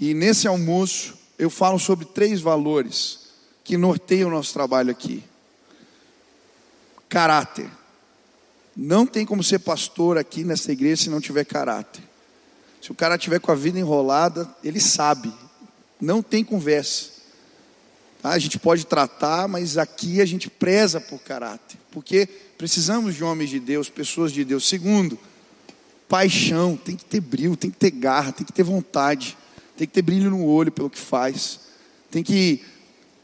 E nesse almoço, eu falo sobre três valores que norteia o nosso trabalho aqui. Caráter. Não tem como ser pastor aqui nessa igreja se não tiver caráter. Se o cara tiver com a vida enrolada, ele sabe. Não tem conversa. Tá? A gente pode tratar, mas aqui a gente preza por caráter. Porque precisamos de homens de Deus, pessoas de Deus. Segundo, paixão. Tem que ter brilho, tem que ter garra, tem que ter vontade. Tem que ter brilho no olho pelo que faz. Tem que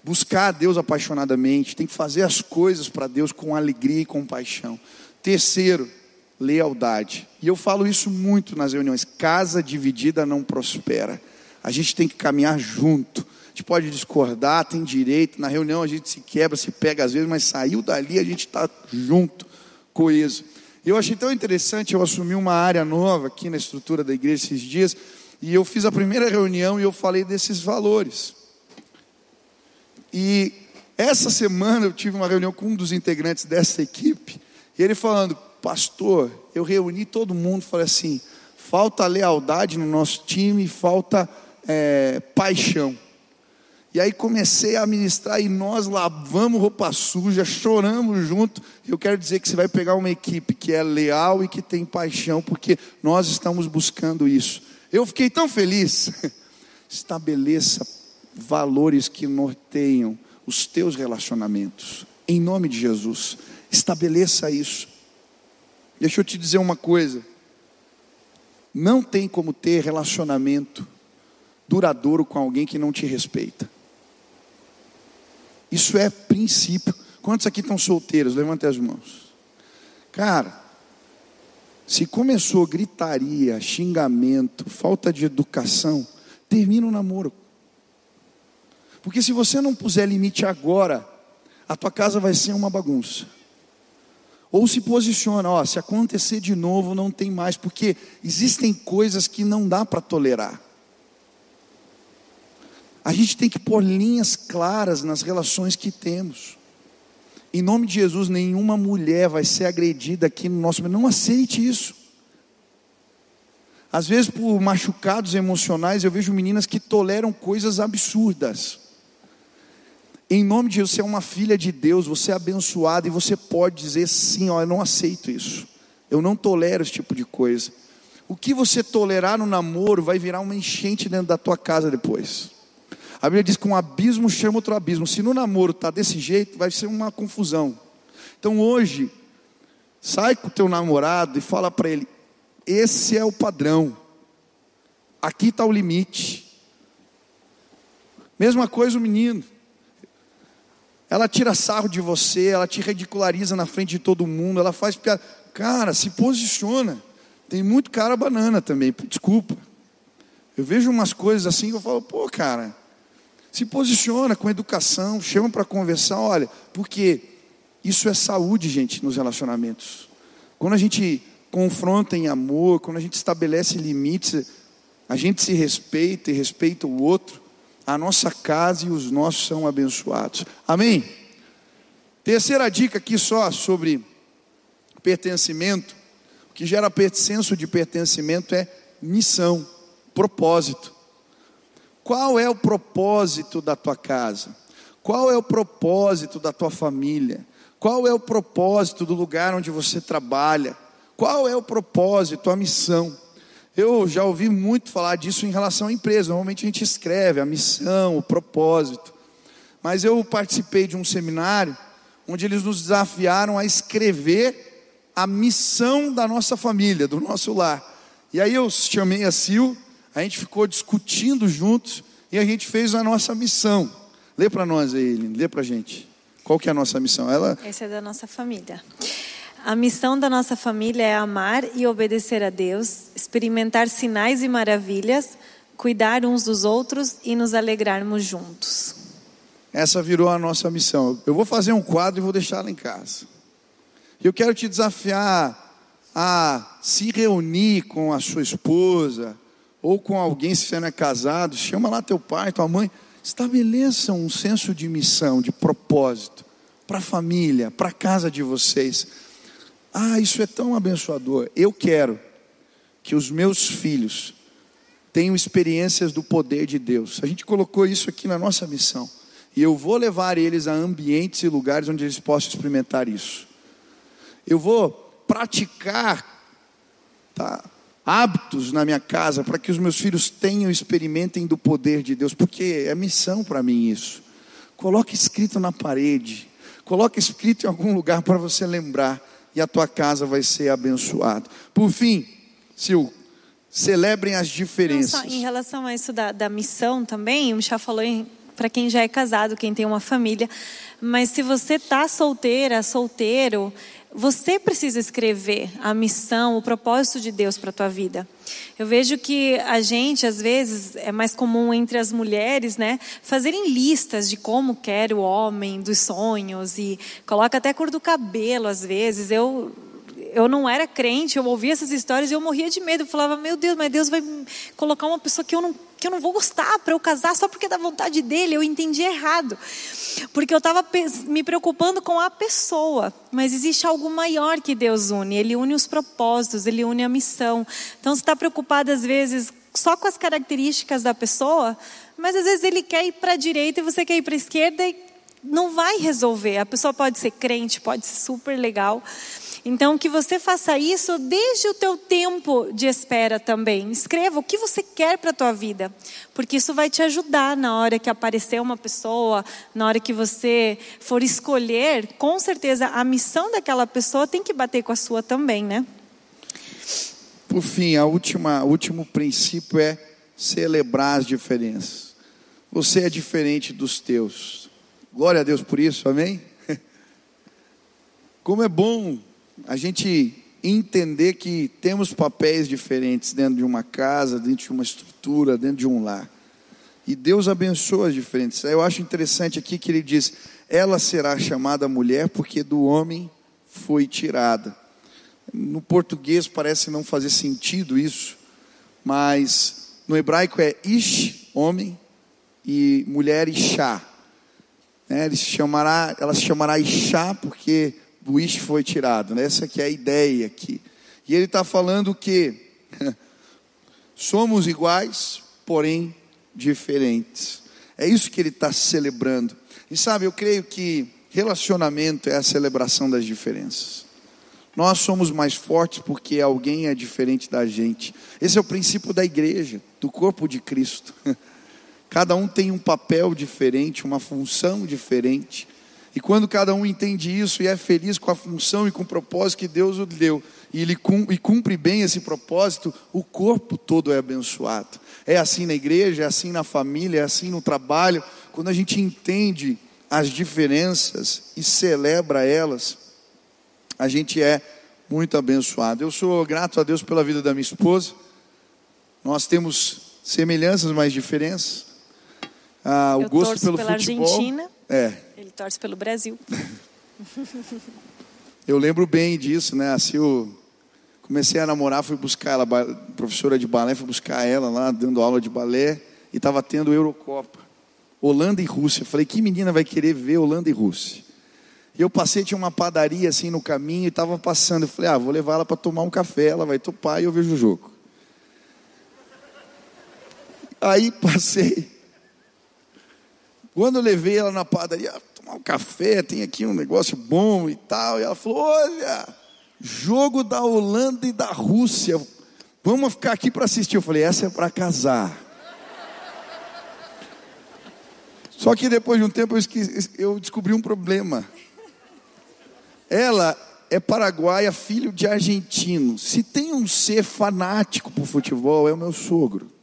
buscar a Deus apaixonadamente, tem que fazer as coisas para Deus com alegria e com paixão. Terceiro, lealdade. E eu falo isso muito nas reuniões: casa dividida não prospera. A gente tem que caminhar junto. A gente pode discordar, tem direito. Na reunião a gente se quebra, se pega às vezes, mas saiu dali a gente está junto, coeso. Eu achei tão interessante, eu assumi uma área nova aqui na estrutura da igreja esses dias, e eu fiz a primeira reunião e eu falei desses valores. E essa semana eu tive uma reunião com um dos integrantes dessa equipe, e ele falando, pastor, eu reuni todo mundo, falei assim, falta lealdade no nosso time, falta é, paixão. E aí comecei a ministrar e nós lavamos roupa suja, choramos junto. Eu quero dizer que você vai pegar uma equipe que é leal e que tem paixão, porque nós estamos buscando isso. Eu fiquei tão feliz. Estabeleça valores que norteiam os teus relacionamentos. Em nome de Jesus, estabeleça isso. Deixa eu te dizer uma coisa. Não tem como ter relacionamento duradouro com alguém que não te respeita. Isso é princípio. Quantos aqui estão solteiros? Levante as mãos. Cara, se começou gritaria, xingamento, falta de educação, termina o namoro. Porque se você não puser limite agora, a tua casa vai ser uma bagunça. Ou se posiciona, ó, se acontecer de novo, não tem mais, porque existem coisas que não dá para tolerar. A gente tem que pôr linhas claras nas relações que temos. Em nome de Jesus, nenhuma mulher vai ser agredida aqui no nosso meio. Não aceite isso. Às vezes, por machucados emocionais, eu vejo meninas que toleram coisas absurdas. Em nome de Jesus, você é uma filha de Deus, você é abençoada e você pode dizer sim, ó, eu não aceito isso. Eu não tolero esse tipo de coisa. O que você tolerar no namoro vai virar uma enchente dentro da tua casa depois. A Bíblia diz que um abismo chama outro abismo. Se no namoro está desse jeito, vai ser uma confusão. Então hoje, sai com o teu namorado e fala para ele: esse é o padrão, aqui está o limite. Mesma coisa o menino. Ela tira sarro de você, ela te ridiculariza na frente de todo mundo, ela faz piada. Cara, se posiciona. Tem muito cara banana também, desculpa. Eu vejo umas coisas assim que eu falo, pô, cara, se posiciona com educação, chama para conversar, olha, porque isso é saúde, gente, nos relacionamentos. Quando a gente confronta em amor, quando a gente estabelece limites, a gente se respeita e respeita o outro, a nossa casa e os nossos são abençoados. Amém? Terceira dica aqui só sobre pertencimento. O que gera senso de pertencimento é missão, propósito. Qual é o propósito da tua casa? Qual é o propósito da tua família? Qual é o propósito do lugar onde você trabalha? Qual é o propósito, a missão? Eu já ouvi muito falar disso em relação à empresa. Normalmente a gente escreve a missão, o propósito. Mas eu participei de um seminário onde eles nos desafiaram a escrever a missão da nossa família, do nosso lar. E aí eu chamei a Sil a gente ficou discutindo juntos e a gente fez a nossa missão. Lê para nós aí, lê para gente. Qual que é a nossa missão? Ela... Essa é da nossa família. A missão da nossa família é amar e obedecer a Deus, experimentar sinais e maravilhas, cuidar uns dos outros e nos alegrarmos juntos. Essa virou a nossa missão. Eu vou fazer um quadro e vou deixar lá em casa. Eu quero te desafiar a se reunir com a sua esposa, ou com alguém, se você não é casado, chama lá teu pai, tua mãe, estabeleça um senso de missão, de propósito, para a família, para a casa de vocês. Ah, isso é tão abençoador. Eu quero que os meus filhos tenham experiências do poder de Deus. A gente colocou isso aqui na nossa missão. E eu vou levar eles a ambientes e lugares onde eles possam experimentar isso. Eu vou praticar, tá? hábitos na minha casa para que os meus filhos tenham, experimentem do poder de Deus, porque é missão para mim isso. Coloque escrito na parede, coloque escrito em algum lugar para você lembrar, e a tua casa vai ser abençoada. Por fim, Sil, celebrem as diferenças. Não, só em relação a isso da, da missão também, o Michel falou em para quem já é casado, quem tem uma família. Mas se você está solteira, solteiro, você precisa escrever a missão, o propósito de Deus para a tua vida. Eu vejo que a gente, às vezes, é mais comum entre as mulheres, né, fazerem listas de como quer o homem, dos sonhos, e coloca até a cor do cabelo, às vezes. Eu eu não era crente, eu ouvia essas histórias e eu morria de medo. Eu falava, meu Deus, mas Deus vai colocar uma pessoa que eu não, que eu não vou gostar para eu casar só porque é da vontade dele. Eu entendi errado. Porque eu estava me preocupando com a pessoa. Mas existe algo maior que Deus une. Ele une os propósitos, ele une a missão. Então você está preocupado às vezes só com as características da pessoa, mas às vezes ele quer ir para a direita e você quer ir para a esquerda e não vai resolver. A pessoa pode ser crente, pode ser super legal. Então, que você faça isso desde o teu tempo de espera também. Escreva o que você quer para a tua vida, porque isso vai te ajudar na hora que aparecer uma pessoa, na hora que você for escolher, com certeza a missão daquela pessoa tem que bater com a sua também, né? Por fim, a última, o último princípio é celebrar as diferenças. Você é diferente dos teus. Glória a Deus por isso, amém? Como é bom a gente entender que temos papéis diferentes dentro de uma casa, dentro de uma estrutura, dentro de um lar. E Deus abençoa as diferentes. Eu acho interessante aqui que ele diz: ela será chamada mulher porque do homem foi tirada. No português parece não fazer sentido isso, mas no hebraico é ish, homem, e mulher Ishá. É, ele se chamará, ela se chamará Ishá porque o ish foi tirado. Né? Essa que é a ideia aqui. E ele está falando que somos iguais, porém diferentes. É isso que ele está celebrando. E sabe, eu creio que relacionamento é a celebração das diferenças. Nós somos mais fortes porque alguém é diferente da gente. Esse é o princípio da igreja, do corpo de Cristo. Cada um tem um papel diferente, uma função diferente. E quando cada um entende isso e é feliz com a função e com o propósito que Deus o deu, e ele cumpre, bem esse propósito, o corpo todo é abençoado. É assim na igreja, é assim na família, é assim no trabalho. Quando a gente entende as diferenças e celebra elas, a gente é muito abençoado. Eu sou grato a Deus pela vida da minha esposa. Nós temos semelhanças, mas diferenças. Ah, o gosto pelo pela futebol. Argentina. É, torce pelo Brasil. Eu lembro bem disso, né? Assim, eu comecei a namorar, fui buscar ela, professora de balé, fui buscar ela lá, dando aula de balé, e estava tendo Eurocopa. Holanda e Rússia. Falei, que menina vai querer ver Holanda e Rússia? E eu passei, tinha uma padaria assim no caminho, e estava passando. Eu falei, ah, vou levar ela para tomar um café, ela vai topar e eu vejo o jogo. Aí passei. Quando eu levei ela na padaria, tomar um café, tem aqui um negócio bom e tal. E ela falou: Olha, jogo da Holanda e da Rússia. Vamos ficar aqui para assistir. Eu falei: Essa é para casar. Só que depois de um tempo eu, esqueci, eu descobri um problema. Ela é paraguaia, filho de argentino. Se tem um ser fanático por futebol, é o meu sogro.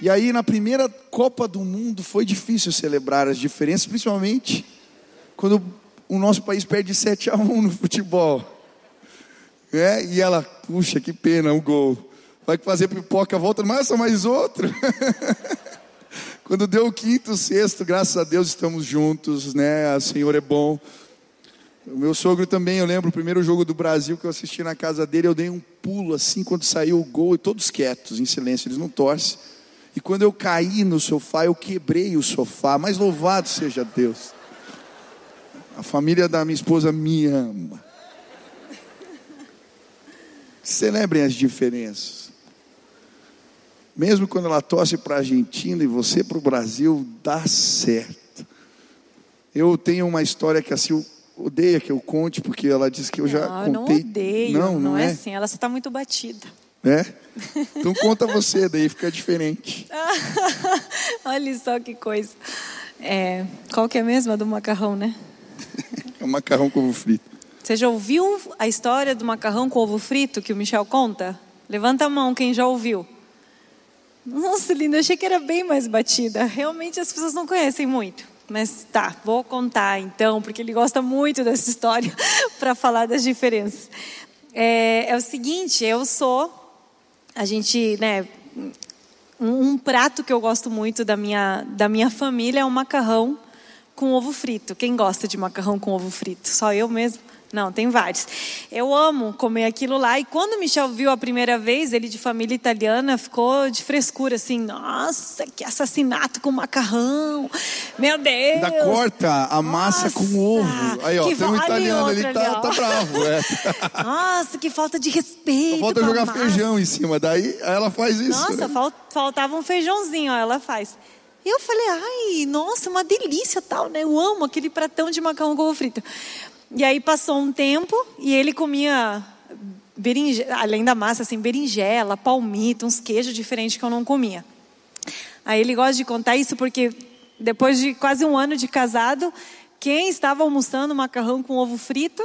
E aí, na primeira Copa do Mundo, foi difícil celebrar as diferenças, principalmente quando o nosso país perde 7 a 1 no futebol. É, e ela, puxa, que pena, o gol. Vai fazer pipoca, volta, mas mais outro. quando deu o quinto, sexto, graças a Deus estamos juntos, né? O Senhor é bom. O meu sogro também, eu lembro o primeiro jogo do Brasil que eu assisti na casa dele, eu dei um pulo assim quando saiu o gol e todos quietos, em silêncio, eles não torcem. E quando eu caí no sofá, eu quebrei o sofá. Mas louvado seja Deus. A família da minha esposa me ama. Celebrem as diferenças. Mesmo quando ela torce para a Argentina e você para o Brasil, dá certo. Eu tenho uma história que assim odeia que eu conte, porque ela disse que eu já não, contei. Eu não odeio, não, não, não é? é assim, ela só está muito batida. É? Então conta você, daí fica diferente. Olha só que coisa. É, qual que é mesmo a do macarrão, né? é o macarrão com ovo frito. Você já ouviu a história do macarrão com ovo frito que o Michel conta? Levanta a mão quem já ouviu. Nossa, linda, eu achei que era bem mais batida. Realmente as pessoas não conhecem muito. Mas tá, vou contar então, porque ele gosta muito dessa história para falar das diferenças. É, é, o seguinte, eu sou, a gente, né, um, um, prato que eu gosto muito da minha, da minha família é o macarrão com ovo frito. Quem gosta de macarrão com ovo frito? Só eu mesmo? Não, tem vários. Eu amo comer aquilo lá. E quando o Michel viu a primeira vez, ele de família italiana, ficou de frescura, assim, nossa, que assassinato com macarrão. Meu Deus. Ainda corta a massa nossa, com ovo. Aí, ó, tem um italiano ali, ali tá, tá bravo. É. Nossa, que falta de respeito. Só falta jogar massa. feijão em cima. Daí ela faz isso. Nossa, né? faltava um feijãozinho, ó, ela faz. Eu falei, ai, nossa, uma delícia tal, né? Eu amo aquele pratão de macarrão com ovo frito. E aí passou um tempo e ele comia além da massa, assim, berinjela, palmito, uns queijos diferentes que eu não comia. Aí ele gosta de contar isso porque depois de quase um ano de casado, quem estava almoçando macarrão com ovo frito?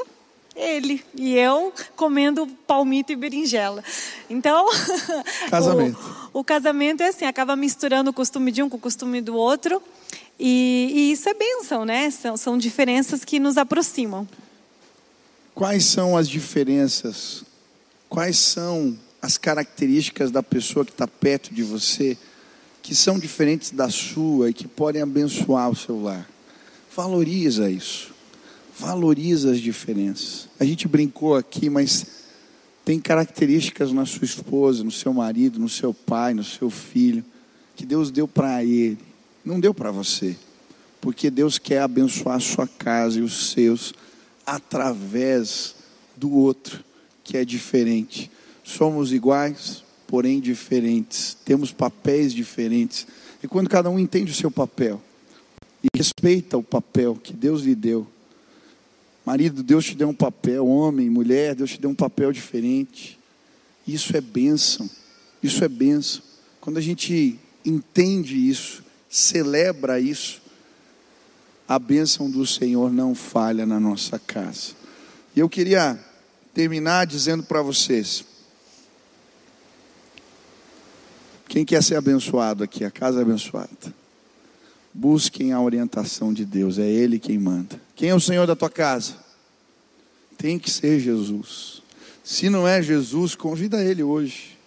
Ele e eu comendo palmito e berinjela. Então, casamento. o, o casamento é assim, acaba misturando o costume de um com o costume do outro. E, e isso é bênção, né? São, são diferenças que nos aproximam. Quais são as diferenças? Quais são as características da pessoa que está perto de você que são diferentes da sua e que podem abençoar o seu lar? Valoriza isso. Valoriza as diferenças. A gente brincou aqui, mas tem características na sua esposa, no seu marido, no seu pai, no seu filho, que Deus deu para ele não deu para você. Porque Deus quer abençoar a sua casa e os seus através do outro, que é diferente. Somos iguais, porém diferentes. Temos papéis diferentes. E quando cada um entende o seu papel e respeita o papel que Deus lhe deu, marido, Deus te deu um papel, homem, mulher, Deus te deu um papel diferente. Isso é bênção. Isso é bênção. Quando a gente entende isso, celebra isso, a bênção do Senhor não falha na nossa casa. E eu queria terminar dizendo para vocês: quem quer ser abençoado aqui, a casa é abençoada, busquem a orientação de Deus, é Ele quem manda. Quem é o Senhor da tua casa? Tem que ser Jesus. Se não é Jesus, convida Ele hoje.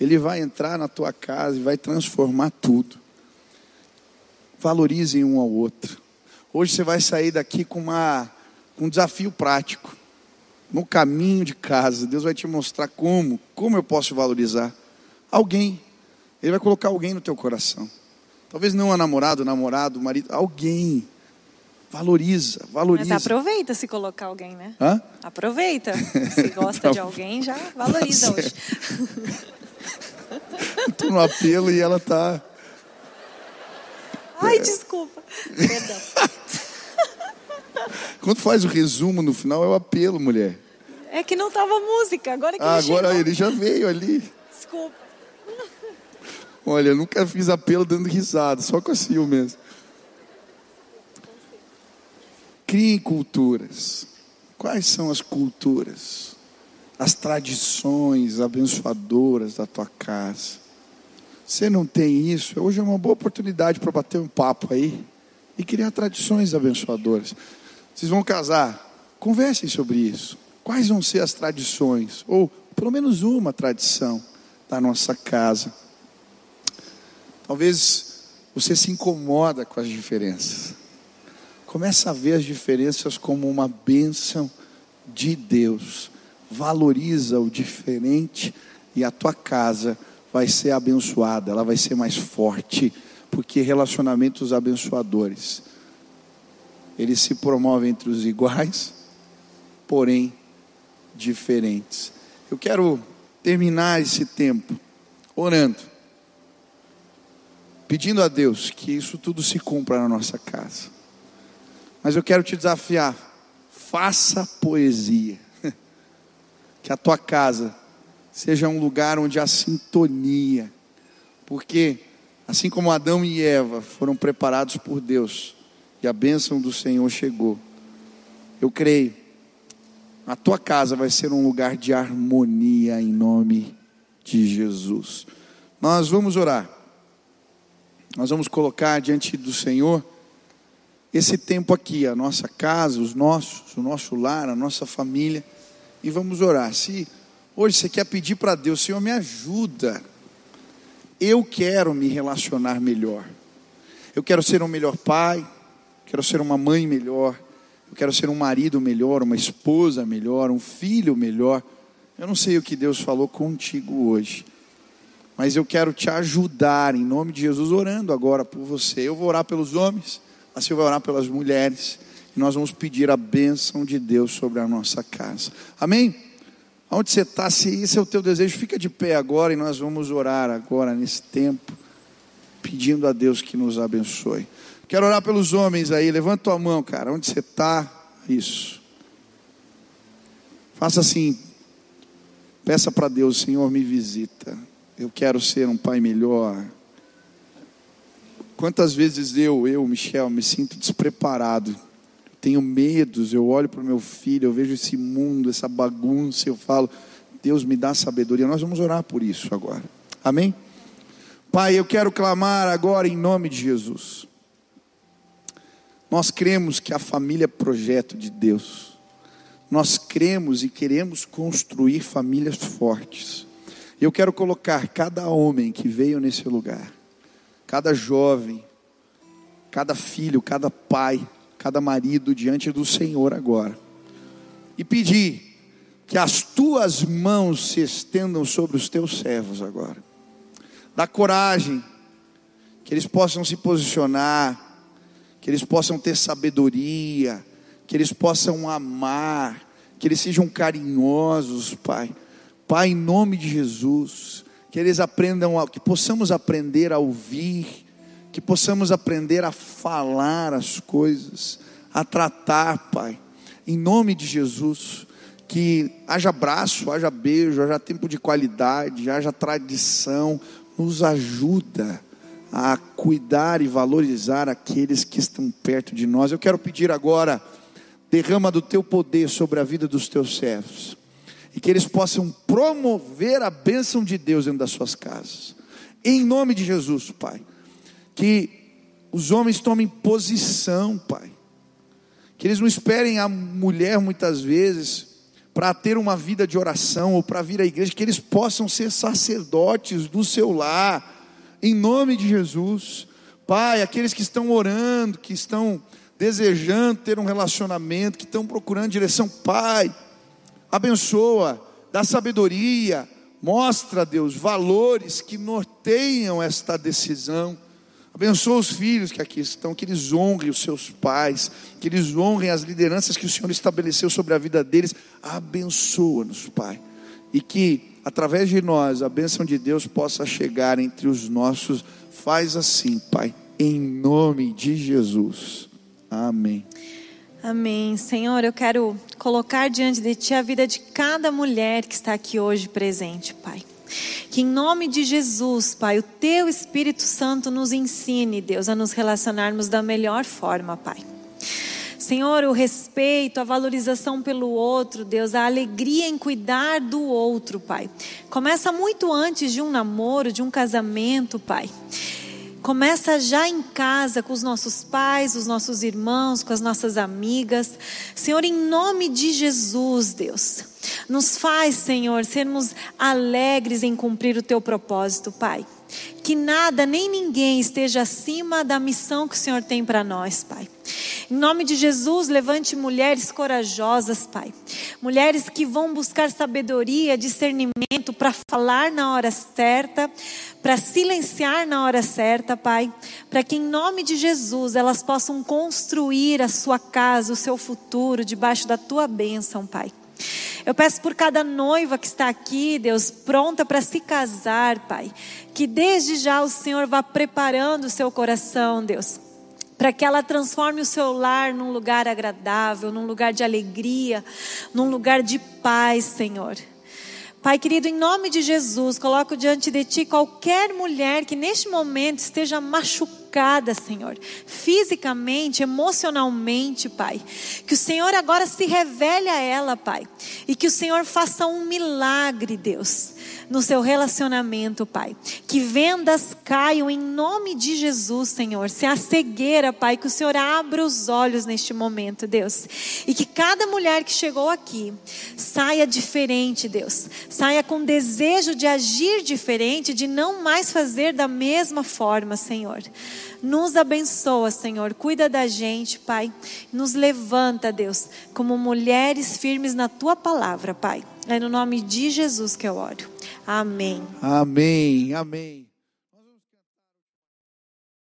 Ele vai entrar na tua casa e vai transformar tudo. Valorizem um ao outro. Hoje você vai sair daqui com, uma, com um desafio prático. No caminho de casa, Deus vai te mostrar como, como eu posso valorizar alguém. Ele vai colocar alguém no teu coração. Talvez não a namorado, namorado, marido, alguém. Valoriza, valoriza. Mas aproveita se colocar alguém, né? Hã? Aproveita. Se gosta de alguém, já valoriza hoje. Estou no apelo e ela está Ai, desculpa. Perdão. Quando faz o resumo no final, é o apelo, mulher. É que não tava música, agora que ah, ele Agora chegou. ele já veio ali. Desculpa. Olha, eu nunca fiz apelo dando risada, só com a Sil mesmo. Criem culturas. Quais são as culturas? As tradições abençoadoras da tua casa. Você não tem isso, hoje é uma boa oportunidade para bater um papo aí e criar tradições abençoadoras. Vocês vão casar, conversem sobre isso. Quais vão ser as tradições? Ou pelo menos uma tradição da nossa casa. Talvez você se incomoda com as diferenças. Começa a ver as diferenças como uma bênção de Deus. Valoriza o diferente e a tua casa vai ser abençoada, ela vai ser mais forte, porque relacionamentos abençoadores, eles se promovem entre os iguais, porém diferentes. Eu quero terminar esse tempo orando, pedindo a Deus que isso tudo se cumpra na nossa casa. Mas eu quero te desafiar, faça poesia. Que a tua casa seja um lugar onde há sintonia, porque assim como Adão e Eva foram preparados por Deus e a bênção do Senhor chegou, eu creio, a tua casa vai ser um lugar de harmonia em nome de Jesus. Nós vamos orar. nós vamos colocar diante do Senhor esse tempo aqui, a nossa casa, os nossos, o nosso lar, a nossa família, e vamos orar. Se hoje você quer pedir para Deus, Senhor, me ajuda. Eu quero me relacionar melhor. Eu quero ser um melhor pai, quero ser uma mãe melhor, eu quero ser um marido melhor, uma esposa melhor, um filho melhor. Eu não sei o que Deus falou contigo hoje, mas eu quero te ajudar em nome de Jesus, orando agora por você. Eu vou orar pelos homens, a Silvia vai orar pelas mulheres, e nós vamos pedir a bênção de Deus sobre a nossa casa. Amém? Onde você está, se esse é o teu desejo, fica de pé agora e nós vamos orar agora nesse tempo, pedindo a Deus que nos abençoe. Quero orar pelos homens aí, levanta tua mão, cara, onde você está, isso. Faça assim, peça para Deus, Senhor, me visita. Eu quero ser um pai melhor. Quantas vezes eu, eu, Michel, me sinto despreparado tenho medos, eu olho para o meu filho, eu vejo esse mundo, essa bagunça, eu falo, Deus me dá sabedoria. Nós vamos orar por isso agora. Amém? Pai, eu quero clamar agora em nome de Jesus. Nós cremos que a família é projeto de Deus. Nós cremos e queremos construir famílias fortes. Eu quero colocar cada homem que veio nesse lugar, cada jovem, cada filho, cada pai, cada marido diante do Senhor agora. E pedir que as tuas mãos se estendam sobre os teus servos agora. Dá coragem, que eles possam se posicionar, que eles possam ter sabedoria, que eles possam amar, que eles sejam carinhosos, Pai. Pai, em nome de Jesus, que eles aprendam, a, que possamos aprender a ouvir, que possamos aprender a falar as coisas, a tratar, Pai, em nome de Jesus, que haja abraço, haja beijo, haja tempo de qualidade, haja tradição, nos ajuda a cuidar e valorizar aqueles que estão perto de nós. Eu quero pedir agora, derrama do teu poder sobre a vida dos teus servos, e que eles possam promover a bênção de Deus dentro das suas casas, em nome de Jesus, Pai que os homens tomem posição, Pai. Que eles não esperem a mulher muitas vezes para ter uma vida de oração ou para vir à igreja, que eles possam ser sacerdotes do seu lar, em nome de Jesus. Pai, aqueles que estão orando, que estão desejando ter um relacionamento, que estão procurando direção, Pai, abençoa, dá sabedoria, mostra, Deus, valores que norteiam esta decisão Abençoa os filhos que aqui estão, que eles honrem os seus pais, que eles honrem as lideranças que o Senhor estabeleceu sobre a vida deles. Abençoa-nos, Pai. E que, através de nós, a bênção de Deus possa chegar entre os nossos. Faz assim, Pai, em nome de Jesus. Amém. Amém. Senhor, eu quero colocar diante de Ti a vida de cada mulher que está aqui hoje presente, Pai. Que em nome de Jesus, Pai, o Teu Espírito Santo nos ensine, Deus, a nos relacionarmos da melhor forma, Pai. Senhor, o respeito, a valorização pelo outro, Deus, a alegria em cuidar do outro, Pai. Começa muito antes de um namoro, de um casamento, Pai. Começa já em casa com os nossos pais, os nossos irmãos, com as nossas amigas. Senhor, em nome de Jesus, Deus, nos faz, Senhor, sermos alegres em cumprir o teu propósito, Pai. Que nada nem ninguém esteja acima da missão que o Senhor tem para nós, Pai. Em nome de Jesus, levante mulheres corajosas, Pai. Mulheres que vão buscar sabedoria, discernimento para falar na hora certa, para silenciar na hora certa, Pai. Para que em nome de Jesus elas possam construir a sua casa, o seu futuro debaixo da tua bênção, Pai. Eu peço por cada noiva que está aqui, Deus, pronta para se casar, Pai. Que desde já o Senhor vá preparando o seu coração, Deus. Para que ela transforme o seu lar num lugar agradável, num lugar de alegria, num lugar de paz, Senhor. Pai querido, em nome de Jesus, coloco diante de Ti qualquer mulher que neste momento esteja machucada, Senhor, fisicamente, emocionalmente, Pai. Que o Senhor agora se revele a ela, Pai, e que o Senhor faça um milagre, Deus no seu relacionamento, Pai. Que vendas caiam em nome de Jesus, Senhor. Se a cegueira, Pai, que o Senhor abra os olhos neste momento, Deus. E que cada mulher que chegou aqui saia diferente, Deus. Saia com desejo de agir diferente, de não mais fazer da mesma forma, Senhor. Nos abençoa, Senhor. Cuida da gente, Pai. Nos levanta, Deus, como mulheres firmes na tua palavra, Pai. É no nome de Jesus que eu oro. Amém. Amém. Amém.